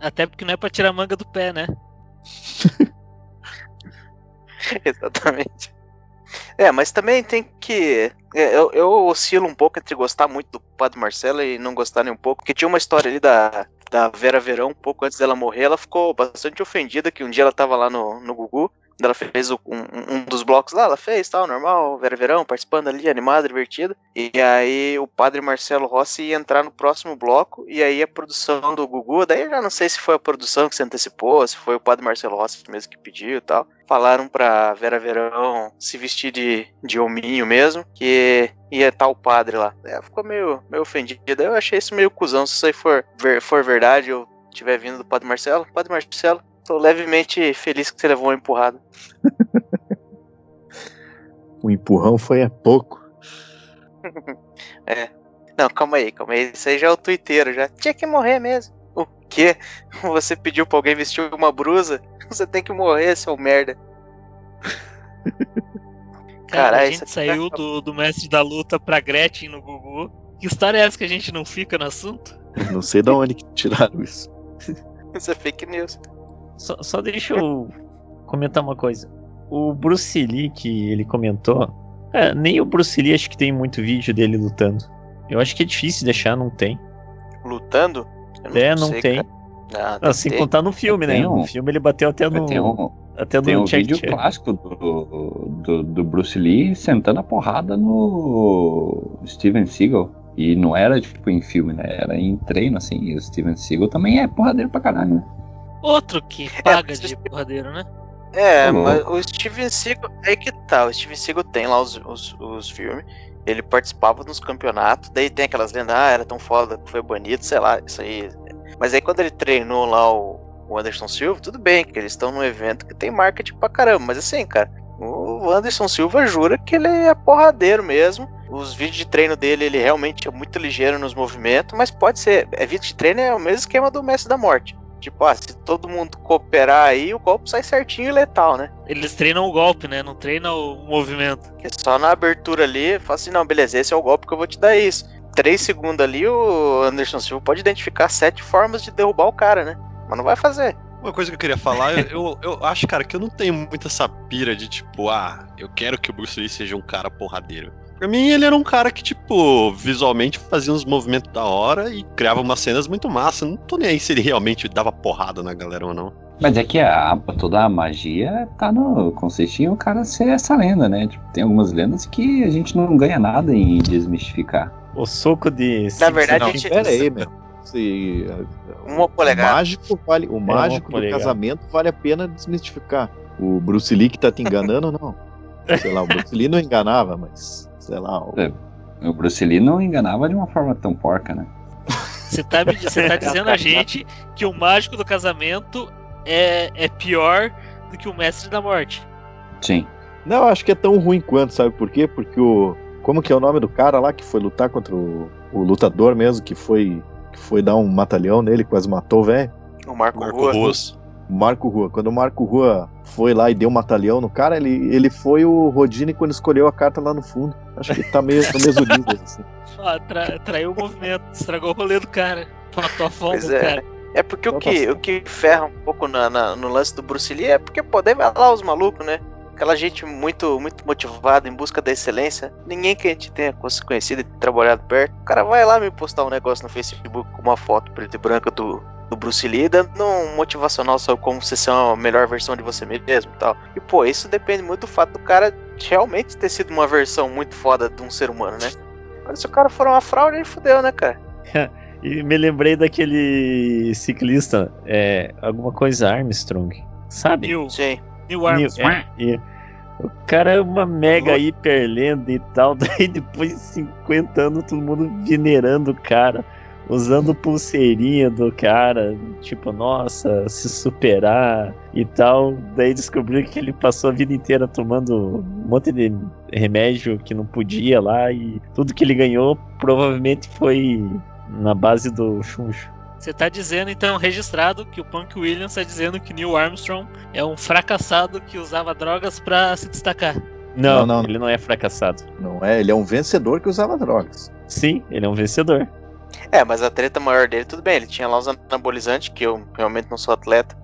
Até porque não é pra tirar a manga do pé, né? (laughs) Exatamente. É, mas também tem que. é, Eu, eu oscilo um pouco entre gostar muito do Padre Marcelo e não gostar nem um pouco. Porque tinha uma história ali da, da Vera Verão, um pouco antes dela morrer. Ela ficou bastante ofendida que um dia ela tava lá no, no Gugu. Ela fez um, um dos blocos lá, ela fez tal, normal, Vera Verão, participando ali, animada, divertida. E aí o padre Marcelo Rossi ia entrar no próximo bloco, e aí a produção do Gugu, daí eu já não sei se foi a produção que se antecipou, se foi o padre Marcelo Rossi mesmo que pediu e tal. Falaram pra Vera Verão se vestir de, de hominho mesmo, que ia estar o padre lá. Ela ficou meio, meio ofendida. Eu achei isso meio cuzão, se isso aí for, for verdade ou tiver vindo do padre Marcelo. Padre Marcelo, tô levemente feliz que você levou uma empurrada. O (laughs) empurrão foi a pouco. (laughs) É. Não, calma aí, calma aí. Isso aí já é o twitteiro, já. Tinha que morrer mesmo. O quê? (laughs) Você pediu pra alguém vestir uma brusa? Você tem que morrer, seu merda. Cara, a gente aqui saiu tá- do, do mestre da luta pra Gretchen no Gugu. Que história é essa que a gente não fica no assunto? Não sei de onde que tiraram isso. Isso é fake news. Só, só deixa eu comentar uma coisa. O Bruce Lee que ele comentou, é, nem o Bruce Lee acho que tem muito vídeo dele lutando. Eu acho que é difícil deixar, não tem. Lutando? Eu É, não sei, tem. Ah, tem Assim, que ter. contar no filme, né? Um- No filme ele bateu até no. Tem um, até tem no um vídeo clássico do, do, do Bruce Lee sentando a porrada no Steven Seagal. E não era tipo em filme, né? Era em treino, assim. E o Steven Seagal também é porradeiro pra caralho, né? Outro que paga mas de porradeiro, né? É, Tá mas o Steven Seagal. É que tá, o Steven Seagal tem lá os, os, os filmes. Ele participava nos campeonatos, daí tem aquelas lendas, ah, era tão foda que foi banido, sei lá, isso aí. Mas aí quando ele treinou lá o, o Anderson Silva, tudo bem, que eles estão num evento que tem marketing pra caramba, mas assim, cara, o Anderson Silva jura que ele é porradeiro mesmo. Os vídeos de treino dele, ele realmente é muito ligeiro nos movimentos, mas pode ser. É vídeo de treino é o mesmo esquema do Mestre da Morte. Tipo, ah, se todo mundo cooperar aí, o golpe sai certinho e letal, né? Eles treinam o golpe, né? Não treinam o movimento. Que só na abertura ali, fala assim, não, beleza, esse é o golpe que eu vou te dar isso. Três segundos ali, o Anderson Silva pode identificar sete formas de derrubar o cara, né? Mas não vai fazer. Uma coisa que eu queria falar, eu, eu, eu acho, cara, que eu não tenho muito essa pira de tipo, ah, eu quero que o Bruce Lee seja um cara porradeiro. Pra mim, ele era um cara que, tipo, visualmente fazia uns movimentos da hora e criava umas cenas muito massa. Não tô nem aí se ele realmente dava porrada na galera ou não. Mas é que a, toda a magia tá no. consiste em o cara ser essa lenda, né? Tipo, tem algumas lendas que a gente não ganha nada em desmistificar. O soco de. Na verdade, Não, a gente- pera aí, meu. Se, Uma o polegada. mágico vale, o mágico do casamento vale a pena desmistificar. O Bruce Lee que tá te enganando, não. (laughs) Sei lá, o Bruce Lee não enganava, mas sei lá, o- É. O Bruce Lee não enganava de uma forma tão porca, né? (laughs) Você tá, me- você tá dizendo a gente que o mágico do casamento é, é pior do que o mestre da morte. Sim. Não, eu acho que é tão ruim quanto, sabe por quê? Porque o. Como que é o nome do cara lá que foi lutar contra o, o lutador mesmo, que foi. que foi dar um matalhão nele, quase matou o velho? O Marco, Marco Rua. Ruas. Marco Rua. Quando o Marco Rua foi lá e deu um matalhão no cara, ele, ele foi o Rodine quando escolheu a carta lá no fundo. Acho que tá meio no mesmo nível, assim. Ó, tra- traiu o movimento, estragou o rolê do cara. Matou a fome Pois do é. cara. É porque o que, o que ferra um pouco na- na- no lance do Bruce Lee é porque, pô, daí vai lá os malucos, né? Aquela gente muito, muito motivada em busca da excelência. Ninguém que a gente tenha conhecido e trabalhado perto. O cara vai lá me postar um negócio no Facebook com uma foto preta e branca do, do Bruce Lee, dando um motivacional sobre como você ser uma melhor versão de você mesmo e tal. E, pô, isso depende muito do fato do cara realmente ter sido uma versão muito foda de um ser humano, né? Agora, se o cara for uma fraude, aí fudeu, né, cara? (laughs) E me lembrei daquele ciclista, é, alguma coisa Armstrong, sabe? Neil, Sim. Neil Armstrong. É, e o cara é uma mega hiper lenda e tal, (laughs) daí depois de 50 anos todo mundo venerando o cara, usando pulseirinha do cara, tipo, nossa, se superar e tal. Daí descobriu que ele passou a vida inteira tomando um monte de remédio que não podia lá e tudo que ele ganhou provavelmente foi na base do chuncho. Você tá dizendo, então, registrado, que o Punk Williams tá dizendo que Neil Armstrong é um fracassado que usava drogas pra se destacar. Não, Não, não. ele não é fracassado. Não é? Ele é um vencedor que usava drogas. Sim, ele é um vencedor. É, mas a treta maior dele, tudo bem, ele tinha lá os anabolizantes, que eu realmente não sou atleta.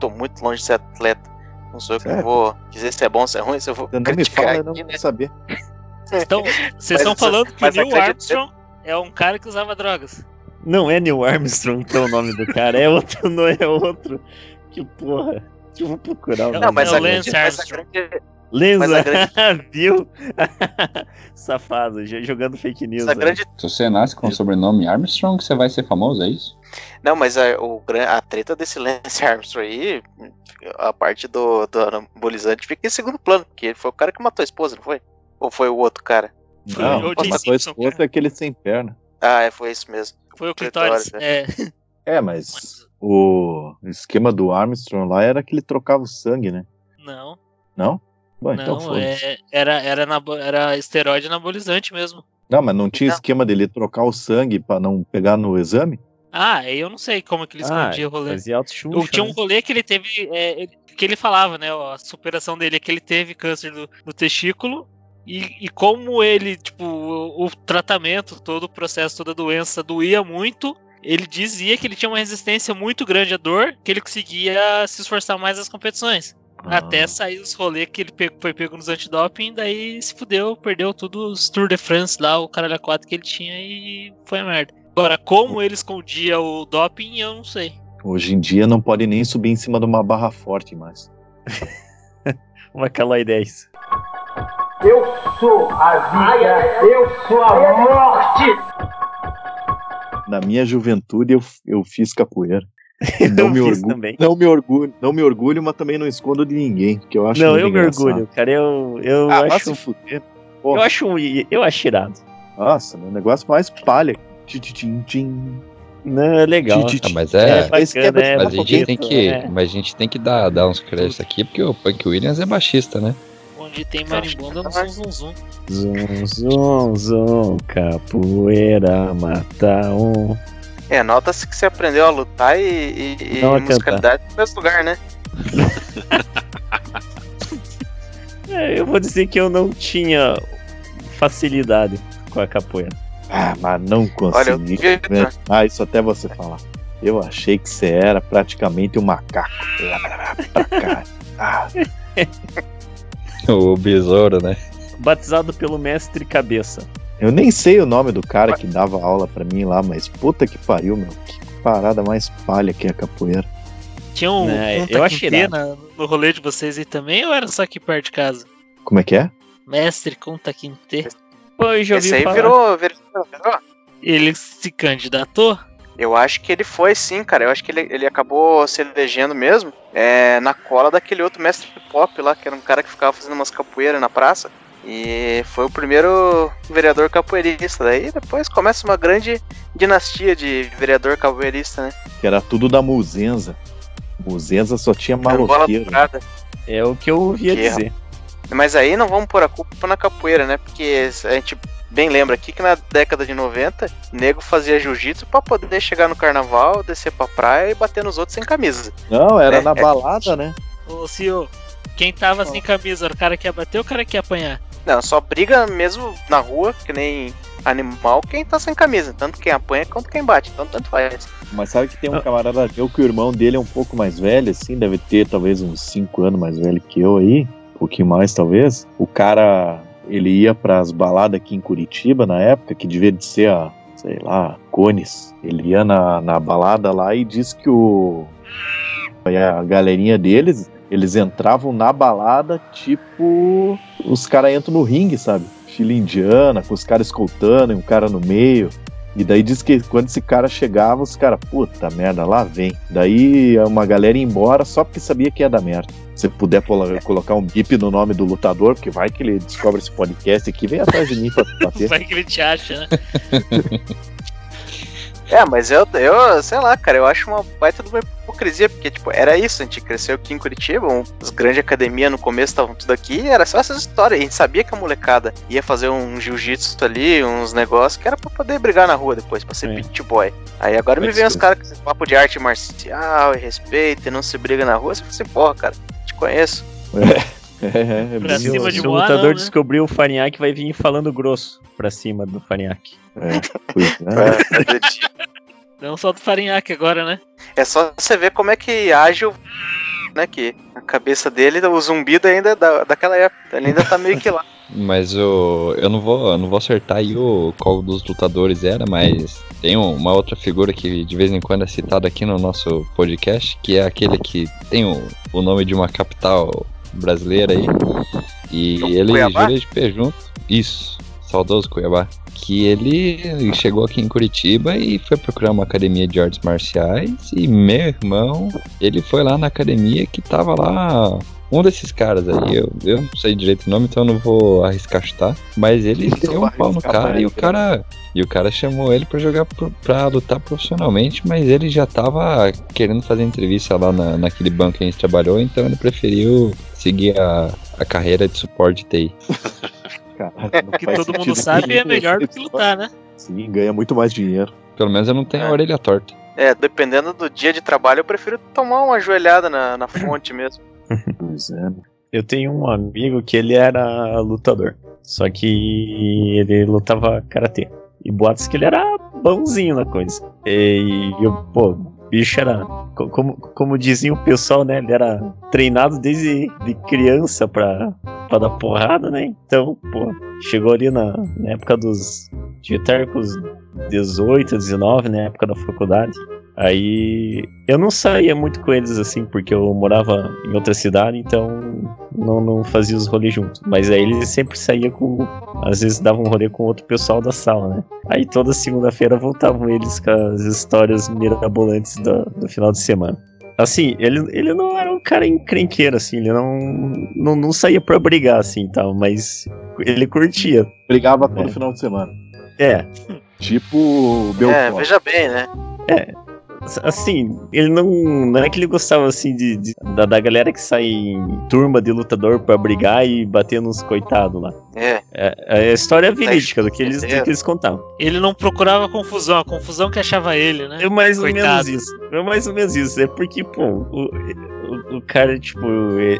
Tô muito longe de ser atleta. Não sou eu que vou dizer se é bom, se é ruim, se eu vou Você não me fala, eu não né? vou saber. Então, vocês Mas estão falando que Neil Armstrong é um cara que usava drogas. Não é Neil Armstrong que é o nome do cara, é outro, (laughs) não é outro. Que porra. Eu vou procurar o Não, Não, mas É o a, Lance grande, mas a Armstrong. grande, Lenza, mas a grande- (laughs) viu? (laughs) Safado, jo- jogando fake news. grande Se você nasce com o sobrenome Armstrong, você vai ser famoso, é isso? Não, mas a, o, a treta desse Lance Armstrong aí, a parte do, do anabolizante fica em segundo plano, porque ele foi o cara que matou a esposa, não foi? Ou foi o outro cara? Foi Não, o quem Jay matou a Simpson, esposa cara. é aquele sem perna. Ah, é, foi isso mesmo. Foi o Clitóris, Clitóris. É. É, mas o esquema do Armstrong lá era que ele trocava o sangue, né? Não, Não? Bom, então não, foda-se. é, era, era, era esteroide anabolizante mesmo. Não, mas não tinha Não. esquema dele trocar o sangue pra não pegar no exame? Ah, eu não sei como que ele Ah, escondia o rolê. fazia Eu tinha um rolê que ele teve. é, que ele falava, né? A superação dele é que ele teve câncer do, no testículo. E, e como ele, tipo, o, o tratamento, todo o processo, toda a doença doía muito, ele dizia que ele tinha uma resistência muito grande à dor, que ele conseguia se esforçar mais nas competições. Ah. Até sair os rolês que ele pegou- foi pego nos antidoping, daí se fudeu, perdeu tudo os Tour de France lá, o caralho a 4 que ele tinha e foi a merda. Agora, como ele escondia o doping, eu não sei. Hoje em dia não pode nem subir em cima de uma barra forte mais. (laughs) Uma Calói 10. Eu sou a vida, eu sou a morte. Na minha juventude eu, eu fiz capoeira. (laughs) Não me orgulho. também. Não me orgulho, não me orgulho, mas também não escondo de ninguém, que eu acho Não, eu me engraçado. orgulho, cara. Eu, eu Ah, acho. fuder. Eu acho, um- eu acho irado. Nossa, meu negócio mais palha. Tchim, tchim, tchim. Não, é legal. Ah, mas É, é. bacana, esse que é é, mas a gente tem que, é. mas a gente tem que dar, dar uns créditos aqui, porque o Punk Williams é baixista, né? Onde tem marimbunda, no zum zum zum. Zum, zum, zum, capoeira mata um. É, nota-se que você aprendeu a lutar e, e, e Não a musicalidade no mesmo lugar, né? (laughs) É, eu vou dizer que eu não tinha facilidade com a capoeira. Ah, mas não Olha, eu consegui. vi- né? Ah, isso até você falar. Eu achei que você era praticamente um macaco. (laughs) Ah, O besouro, né? Batizado pelo mestre cabeça. Eu nem sei o nome do cara que dava aula pra mim lá, mas puta que pariu, meu. Que parada mais palha que é a capoeira. Tinha um, É, um eu achei na- no rolê de vocês aí também, ou era só aqui perto de casa? Como é que é? Mestre com Taquinte. Pô, eu já ouvi Esse aí falar. virou, virou, virou. Ele se candidatou? Eu acho que ele foi sim, cara. Eu acho que ele, ele acabou se elegendo mesmo é, na cola daquele outro mestre pop lá, que era um cara que ficava fazendo umas capoeiras na praça. E foi o primeiro vereador capoeirista. Daí depois começa uma grande dinastia de vereador capoeirista, né? Que era tudo da Muzenza. Muzenza só tinha maloqueiro. dourada. É o que eu ouvia Que dizer. Mas aí não vamos pôr a culpa na capoeira, né? Porque a gente bem lembra aqui que na década de 90, nego fazia jiu-jitsu pra poder chegar no carnaval, descer pra praia e bater nos outros sem camisa. Não, era É, na é. balada, né? Ô, senhor, quem tava sem camisa era o cara que ia bater ou o cara que ia apanhar? Não, só briga mesmo na rua, que nem animal, quem tá sem camisa. Tanto quem apanha quanto quem bate. Então tanto faz. Mas sabe que tem um camarada meu que o irmão dele é um pouco mais velho, assim, deve ter talvez uns 5 anos mais velho que eu aí, um pouquinho mais talvez. O cara, ele ia pras baladas aqui em Curitiba na época, que devia de ser a, sei lá, Cones. Ele ia na, na balada lá e disse que o. A galerinha deles Eles entravam na balada, tipo. Os caras entram no ringue, sabe? Fila indiana, com os caras escoltando e um cara no meio. E daí diz que quando esse cara chegava, os caras, puta merda, lá vem. Daí uma galera ia embora só porque sabia que ia dar merda. Se puder colocar um bip no nome do lutador, porque vai que ele descobre esse podcast aqui, vem atrás de mim pra (laughs) bater. Vai que ele te acha, né? (laughs) É, mas eu, eu, sei lá, cara, eu acho uma baita de uma hipocrisia, porque, tipo, era isso, a gente cresceu aqui em Curitiba, um, as grandes academias no começo estavam tudo aqui, era só essas histórias, a gente sabia que a molecada ia fazer um jiu-jitsu ali, uns negócios, que era pra poder brigar na rua depois, pra ser É. pit boy. Aí agora me vem os caras com esse papo de arte marcial e respeito, e não se briga na rua, você fala assim, porra, cara, te conheço. É, é, é Pra cima Se de o Moá, lutador não, né? descobriu o Farinhaque, vai vir falando grosso pra cima do Farinhaque. é, pois é. (laughs) Não só do Farinhaque agora, né? É só você ver como é que age o. Né, que a cabeça dele, o zumbido ainda é da, daquela época. Ele ainda tá meio que lá. (laughs) Mas o, eu não vou, eu não vou acertar aí o qual dos lutadores era, mas tem um- uma outra figura que de vez em quando é citada aqui no nosso podcast, que é aquele que tem o, o nome de uma capital brasileira aí. E ele Cuiabá? jura de pé junto. Isso, saudoso Cuiabá. Que ele chegou aqui em Curitiba e foi procurar uma academia de artes marciais. E meu irmão, ele foi lá na academia que tava lá um desses caras aí, eu, eu não sei direito o nome, então eu não vou arriscar chutar. Mas ele deu um pau no cara e também, o cara. E o cara chamou ele pra jogar pro- pra lutar profissionalmente, mas ele já tava querendo fazer entrevista lá na, naquele banco que a gente trabalhou, então ele preferiu seguir a, a carreira de suporte TI. (laughs) Não O que todo mundo sabe é melhor do que lutar, né? Sim, ganha muito mais dinheiro. Pelo menos eu não tenho a É. orelha torta. É, dependendo do dia de trabalho, eu prefiro tomar uma joelhada na, na fonte mesmo. (laughs) Pois é. Eu tenho um amigo que ele era lutador. Só que ele lutava karatê. E boatos que ele era bonzinho na coisa. E, eu, pô, o bicho era. co- Como, como dizia o pessoal, né? Ele era treinado desde de criança pra, pra dar porrada, né? Então, pô, chegou ali na, na época dos. Devia estar com os 18, 19, na época da faculdade. Aí eu não saía muito com eles assim, porque eu morava em outra cidade, então não, não fazia os rolês junto. Mas aí ele sempre saía com. Às vezes dava um rolê com outro pessoal da sala, né? Aí toda segunda-feira voltavam eles com as histórias mirabolantes do, do final de semana. Assim, ele, ele não era um cara encrenqueiro, assim, ele não, não, não saía pra brigar, assim, tal, mas ele curtia. Brigava todo É. final de semana. É, Tipo o Belfort. É, veja bem, né? Assim, ele não. Não é que ele gostava assim de, de- da, da galera que sai em turma de lutador pra brigar e bater nos coitados lá. É. É, é a história verídica do que, eles, do que eles contavam. Ele não procurava confusão, a confusão que achava ele, né? É mais ou Coitado. menos isso. É mais ou menos isso. É porque, pô, o, o, o cara, tipo,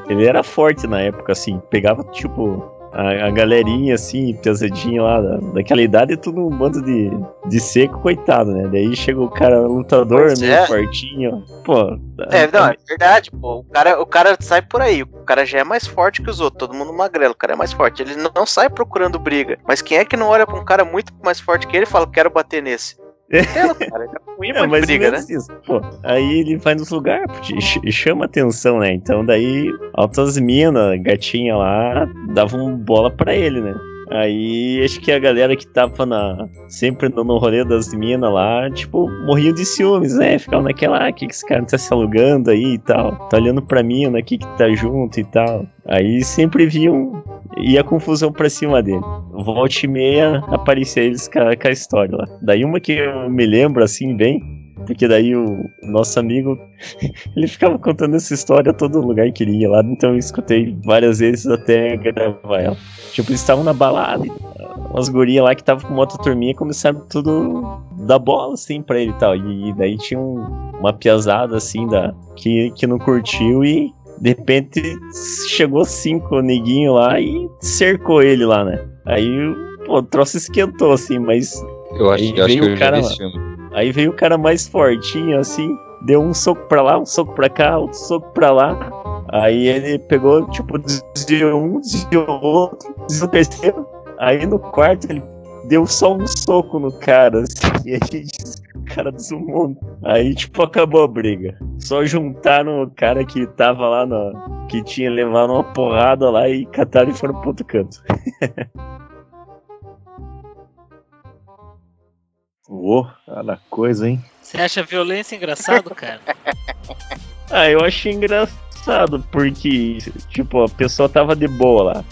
ele era forte na época, assim. Pegava, tipo, a, a galerinha, assim, pesadinha lá, da, daquela idade, tudo um bando de, de seco, coitado, né? Daí chega o cara lutador, Pois meio é. fortinho. Pô, É, não, é verdade, pô. O cara, o cara sai por aí, o cara já é mais forte que os outros, todo mundo magrelo, o cara é mais forte. Ele não sai procurando briga. Mas quem é que não olha pra um cara muito mais forte que ele e fala, quero bater nesse? Entendo, (laughs) cara. É um imã É, de mais briga, né? isso. Pô, aí ele vai nos lugares ch- chama atenção, né? Então daí altas minas, gatinha lá, davam bola pra ele, né? Aí acho que a galera que tava na, sempre no, no rolê das minas lá, tipo, morria de ciúmes, né? Ficava naquela, ah, que, que esse cara tá se alugando aí e tal. Tá olhando pra mina aqui que tá junto e tal. Aí sempre viam, ia confusão pra cima dele. Volta e meia aparecia eles com a, com a história lá. Daí uma que eu me lembro assim bem, porque daí o nosso amigo, (laughs) ele ficava contando essa história a todo lugar que ele ia lá, então eu escutei várias vezes até gravar ela. Tipo, eles estavam na balada, e, ah, umas gurias lá que estavam com uma outra turminha começaram tudo dar bola assim pra ele e tal. E daí tinha um- uma piazada assim da, que, que não curtiu e de repente chegou cinco neguinhos lá e cercou ele lá, né? Aí pô, o troço esquentou assim, mas Eu acho, Aí eu acho veio que o cara. Aí veio o cara mais fortinho, assim, deu um soco pra lá, um soco pra cá, outro soco pra lá. Aí ele pegou, tipo, desviou um, desviou outro, desviou o terceiro. Aí no quarto ele deu só um soco no cara, assim, (laughs) e a gente. Cara desumou. Aí, tipo, acabou a briga. Só juntaram o cara que tava lá no. que tinha levado uma porrada lá e cataram e foram pro outro canto. (laughs) Ô, cada coisa, hein? Você acha violência engraçado, cara? (laughs) Ah, eu achei engraçado, porque, tipo, a pessoa tava de boa lá.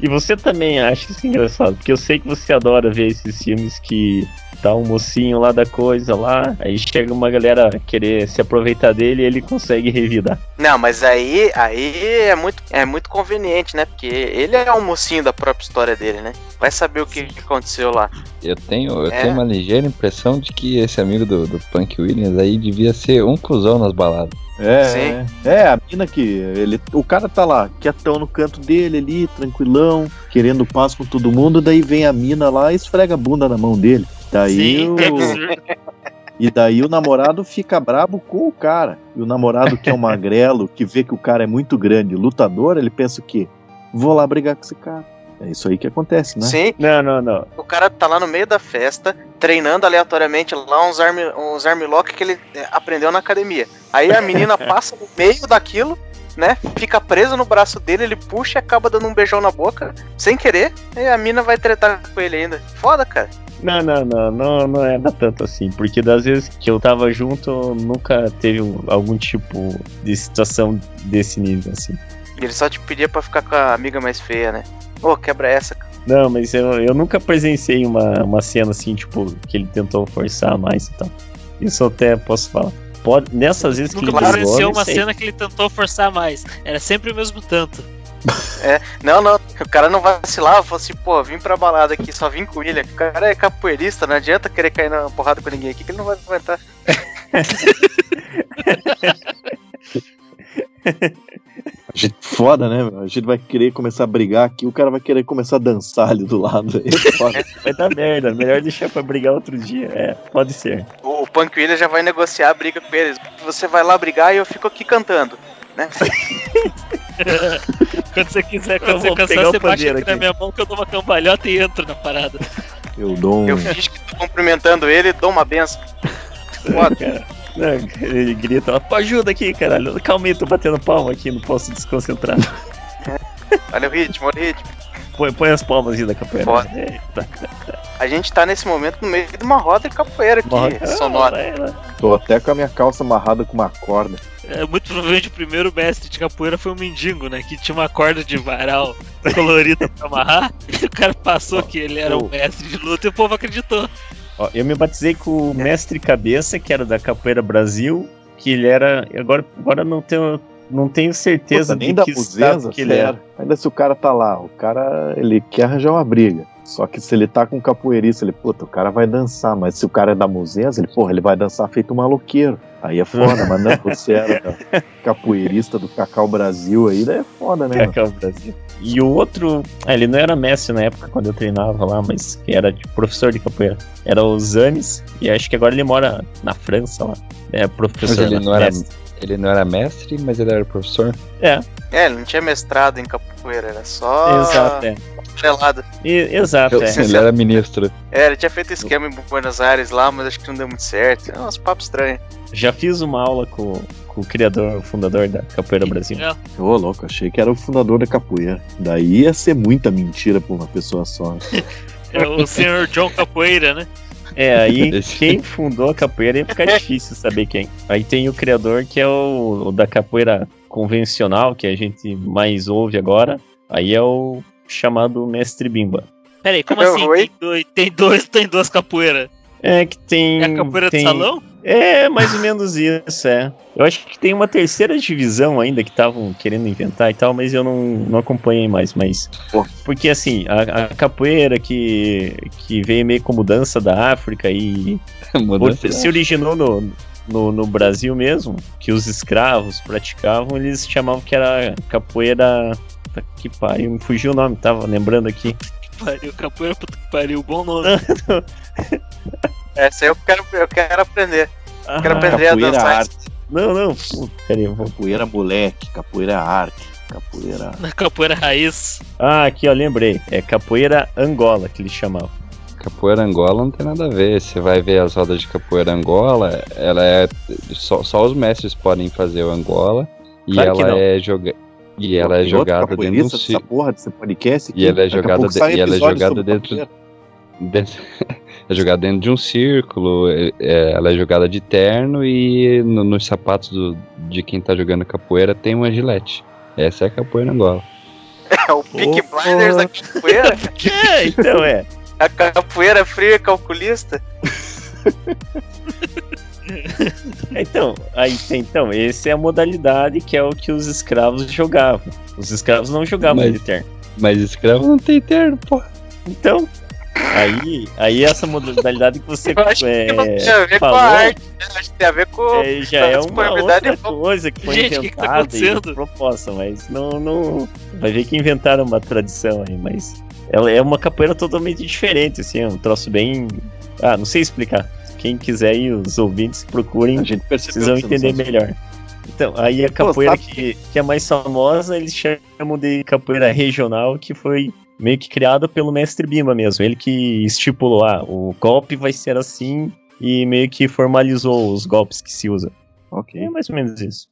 E você também acha isso engraçado, porque eu sei que você adora ver esses filmes que tá um mocinho lá da coisa lá, aí chega uma galera querer se aproveitar dele e ele consegue revidar. Não, mas aí, aí é muito, é muito conveniente, né? Porque ele é um mocinho da própria história dele, né? Vai saber o que, que aconteceu lá. Eu tenho, eu É. tenho uma ligeira impressão de que esse amigo do, do Punk Williams aí devia ser um cuzão nas baladas. É, Sim. é, é, a mina que ele, o cara tá lá, quietão no canto dele ali, tranquilão, querendo paz com todo mundo, daí vem a mina lá e esfrega a bunda na mão dele. Daí Sim, o, (laughs) e daí o namorado fica brabo com o cara. E o namorado que é um (laughs) magrelo, que vê que o cara é muito grande, lutador, ele pensa o quê? Vou lá brigar com esse cara. É isso aí que acontece, né? Sim, Não, não, não. o cara tá lá no meio da festa, treinando aleatoriamente lá uns, arm, uns armlock que ele é, aprendeu na academia. Aí a menina (laughs) passa no meio daquilo, né? Fica presa no braço dele, ele puxa e acaba dando um beijão na boca, sem querer, e a mina vai tretar com ele ainda. Foda, cara. Não, não, não, não, não era tanto assim, porque das vezes que eu tava junto, nunca teve um- algum tipo de situação desse nível, assim. E ele só te pedia pra ficar com a amiga mais feia, né? Ô, quebra essa. cara. Não, mas eu, eu nunca presenciei uma, uma cena assim, tipo, que ele tentou forçar mais e tal. Isso eu até posso falar. Pode, nessas vezes que Nunca ele brigou, presenciou uma sei. cena que ele tentou forçar mais. Era sempre o mesmo tanto. Não, não, o cara não vacilava, falou assim, pô, vim pra balada aqui, só vim com ele. O cara é capoeirista, não adianta querer cair na porrada com ninguém aqui, que ele não vai aguentar. A gente, foda, né? meu? A gente vai querer começar a brigar aqui, o cara vai querer começar a dançar ali do lado. É. (laughs) Vai dar merda, melhor deixar pra brigar outro dia. É, pode ser. O, o Punk William já vai negociar a briga com eles. Você vai lá brigar e eu fico aqui cantando. Né? (laughs) Quando você quiser, quando você cansar, você baixa pandeiro aqui na aqui. minha mão que eu dou uma cambalhota e entro na parada. Eu dou um. Eu finge que tô cumprimentando ele e dou uma benção. (laughs) Foda. Cara, não, ele grita, pô, ajuda aqui, caralho. Calma aí, tô batendo palma aqui, não posso desconcentrar. (laughs) Olha o ritmo, olha o ritmo. Põe, põe as palmas aí da capoeira. Foda. Eita, A gente tá nesse momento no meio de uma roda de capoeira aqui, morre. sonora. É, né? Tô até com a minha calça amarrada com uma corda. É, muito provavelmente o primeiro mestre de capoeira foi um mendigo, né? Que tinha uma corda de varal colorida pra amarrar. (laughs) E o cara passou que ele era um oh. mestre de luta e o povo acreditou. Ó, eu me batizei com o mestre cabeça, que era da Capoeira Brasil, que ele era. Agora, agora não tenho, não tenho certeza Puta, nem de da que Muzenza, estado que ele era. sério. Ainda se o cara tá lá, o cara, ele quer arranjar uma briga. Só que se ele tá com um capoeirista, ele, puta, o cara vai dançar. Mas se o cara é da Muzenza, ele, porra, ele vai dançar feito um maloqueiro. Aí é foda, mas não, (laughs) você era capoeirista do Cacau Brasil aí, daí é foda, né? Cacau Brasil. E o outro, ah, ele não era mestre na época quando eu treinava lá, mas que era tipo, professor de capoeira. Era o Zanes, e acho que agora ele mora na França lá. É Mas professor. ele né, não, era, mestre. Ele não era mestre, mas ele era professor. É, ele não tinha mestrado em capoeira, era só Exato, é. E- exato, é. Ele era ministro. É, ele tinha feito esquema em Buenos Aires lá, mas acho que não deu muito certo. É uns papos estranhos. Já fiz uma aula com, com o criador, o fundador da Capoeira Brasil. É, Ô, louco, achei que era o fundador da capoeira. Daí ia ser muita mentira pra uma pessoa só. (laughs) é o senhor John Capoeira, né? É, aí (laughs) quem fundou a capoeira ia ficar difícil saber quem. Aí tem o criador que é o, o da capoeira convencional, que a gente mais ouve agora. Aí é o chamado Mestre Bimba. Peraí, como assim? Tem dois, tem dois, tem duas capoeiras? É que tem. É a capoeira tem... de salão? É, mais ou menos isso, é. Eu acho que tem uma terceira divisão ainda que estavam querendo inventar e tal, mas eu não, não acompanhei mais, mas... Porque, assim, a, a capoeira que, que veio meio como dança da África e (laughs) Mudança. se originou no, no, no Brasil mesmo, que os escravos praticavam, eles chamavam que era capoeira... Que pariu, me fugiu o nome, tava lembrando aqui. Pariu, capoeira, puta que pariu, bom nome. (laughs) Essa aí eu quero, eu quero aprender. Ah, Quero aprender a capoeira dançar. arte, Não, não, peraí, capoeira moleque, capoeira arte, capoeira. Na (laughs) capoeira raiz. Ah, aqui ó, lembrei. É capoeira Angola que eles chamavam. capoeira Angola não tem nada a ver. Você vai ver as rodas de capoeira Angola, ela é. Só, só os mestres podem fazer o Angola. E Claro que ela é joga... E ela é jogada dentro de um ci- dessa porra desse podcast. E ela é jogada, de- e ela é jogada dentro, (laughs) dentro é jogada dentro de um círculo, é- é, ela é jogada de terno e no- nos sapatos do- de quem tá jogando capoeira tem uma gilete. Essa é a capoeira Angola. É o Peak Blinders da capoeira? (laughs) É, então é. A capoeira fria calculista? (laughs) Então, aí então, essa é a modalidade que é o que os escravos jogavam. Os escravos não jogavam Mas- de terno. Mas escravo não tem terno, pô. Então, aí, aí essa modalidade que você Eu acho é, que não tem a ver falou, com a arte, né? Acho que tem a ver com. é, já é uma outra coisa que foi Gente, o que que tá inventada e acontecendo? proposta, mas não, não. Vai ver que inventaram uma tradição aí, mas ela é uma capoeira totalmente diferente, assim, é um troço bem. Ah, não sei explicar. Quem quiser aí, os ouvintes procurem, não entender sabe. melhor. Então, aí a capoeira que, que é mais famosa, eles chamam de capoeira regional, que foi meio que criada pelo mestre Bima mesmo. Ele que estipulou, ah, o golpe vai ser assim e meio que formalizou os golpes que se usa. Ok. É mais ou menos isso.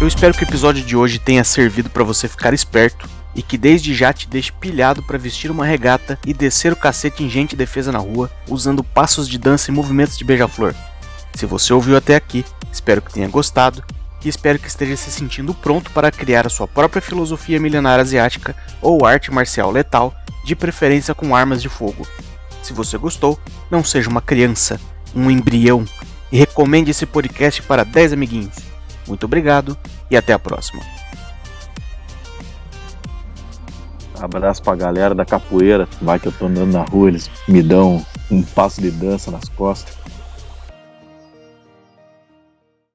Eu espero que o episódio de hoje tenha servido para você ficar esperto e que desde já te deixe pilhado para vestir uma regata e descer o cacete em gente defesa na rua, usando passos de dança e movimentos de beija-flor. Se você ouviu até aqui, espero que tenha gostado e espero que esteja se sentindo pronto para criar a sua própria filosofia milenar asiática ou arte marcial letal, de preferência com armas de fogo. Se você gostou, não seja uma criança, um embrião e recomende esse podcast para 10 amiguinhos. Muito obrigado e até a próxima. Abraço pra galera da capoeira. Vai que eu tô andando na rua, eles me dão um passo de dança nas costas.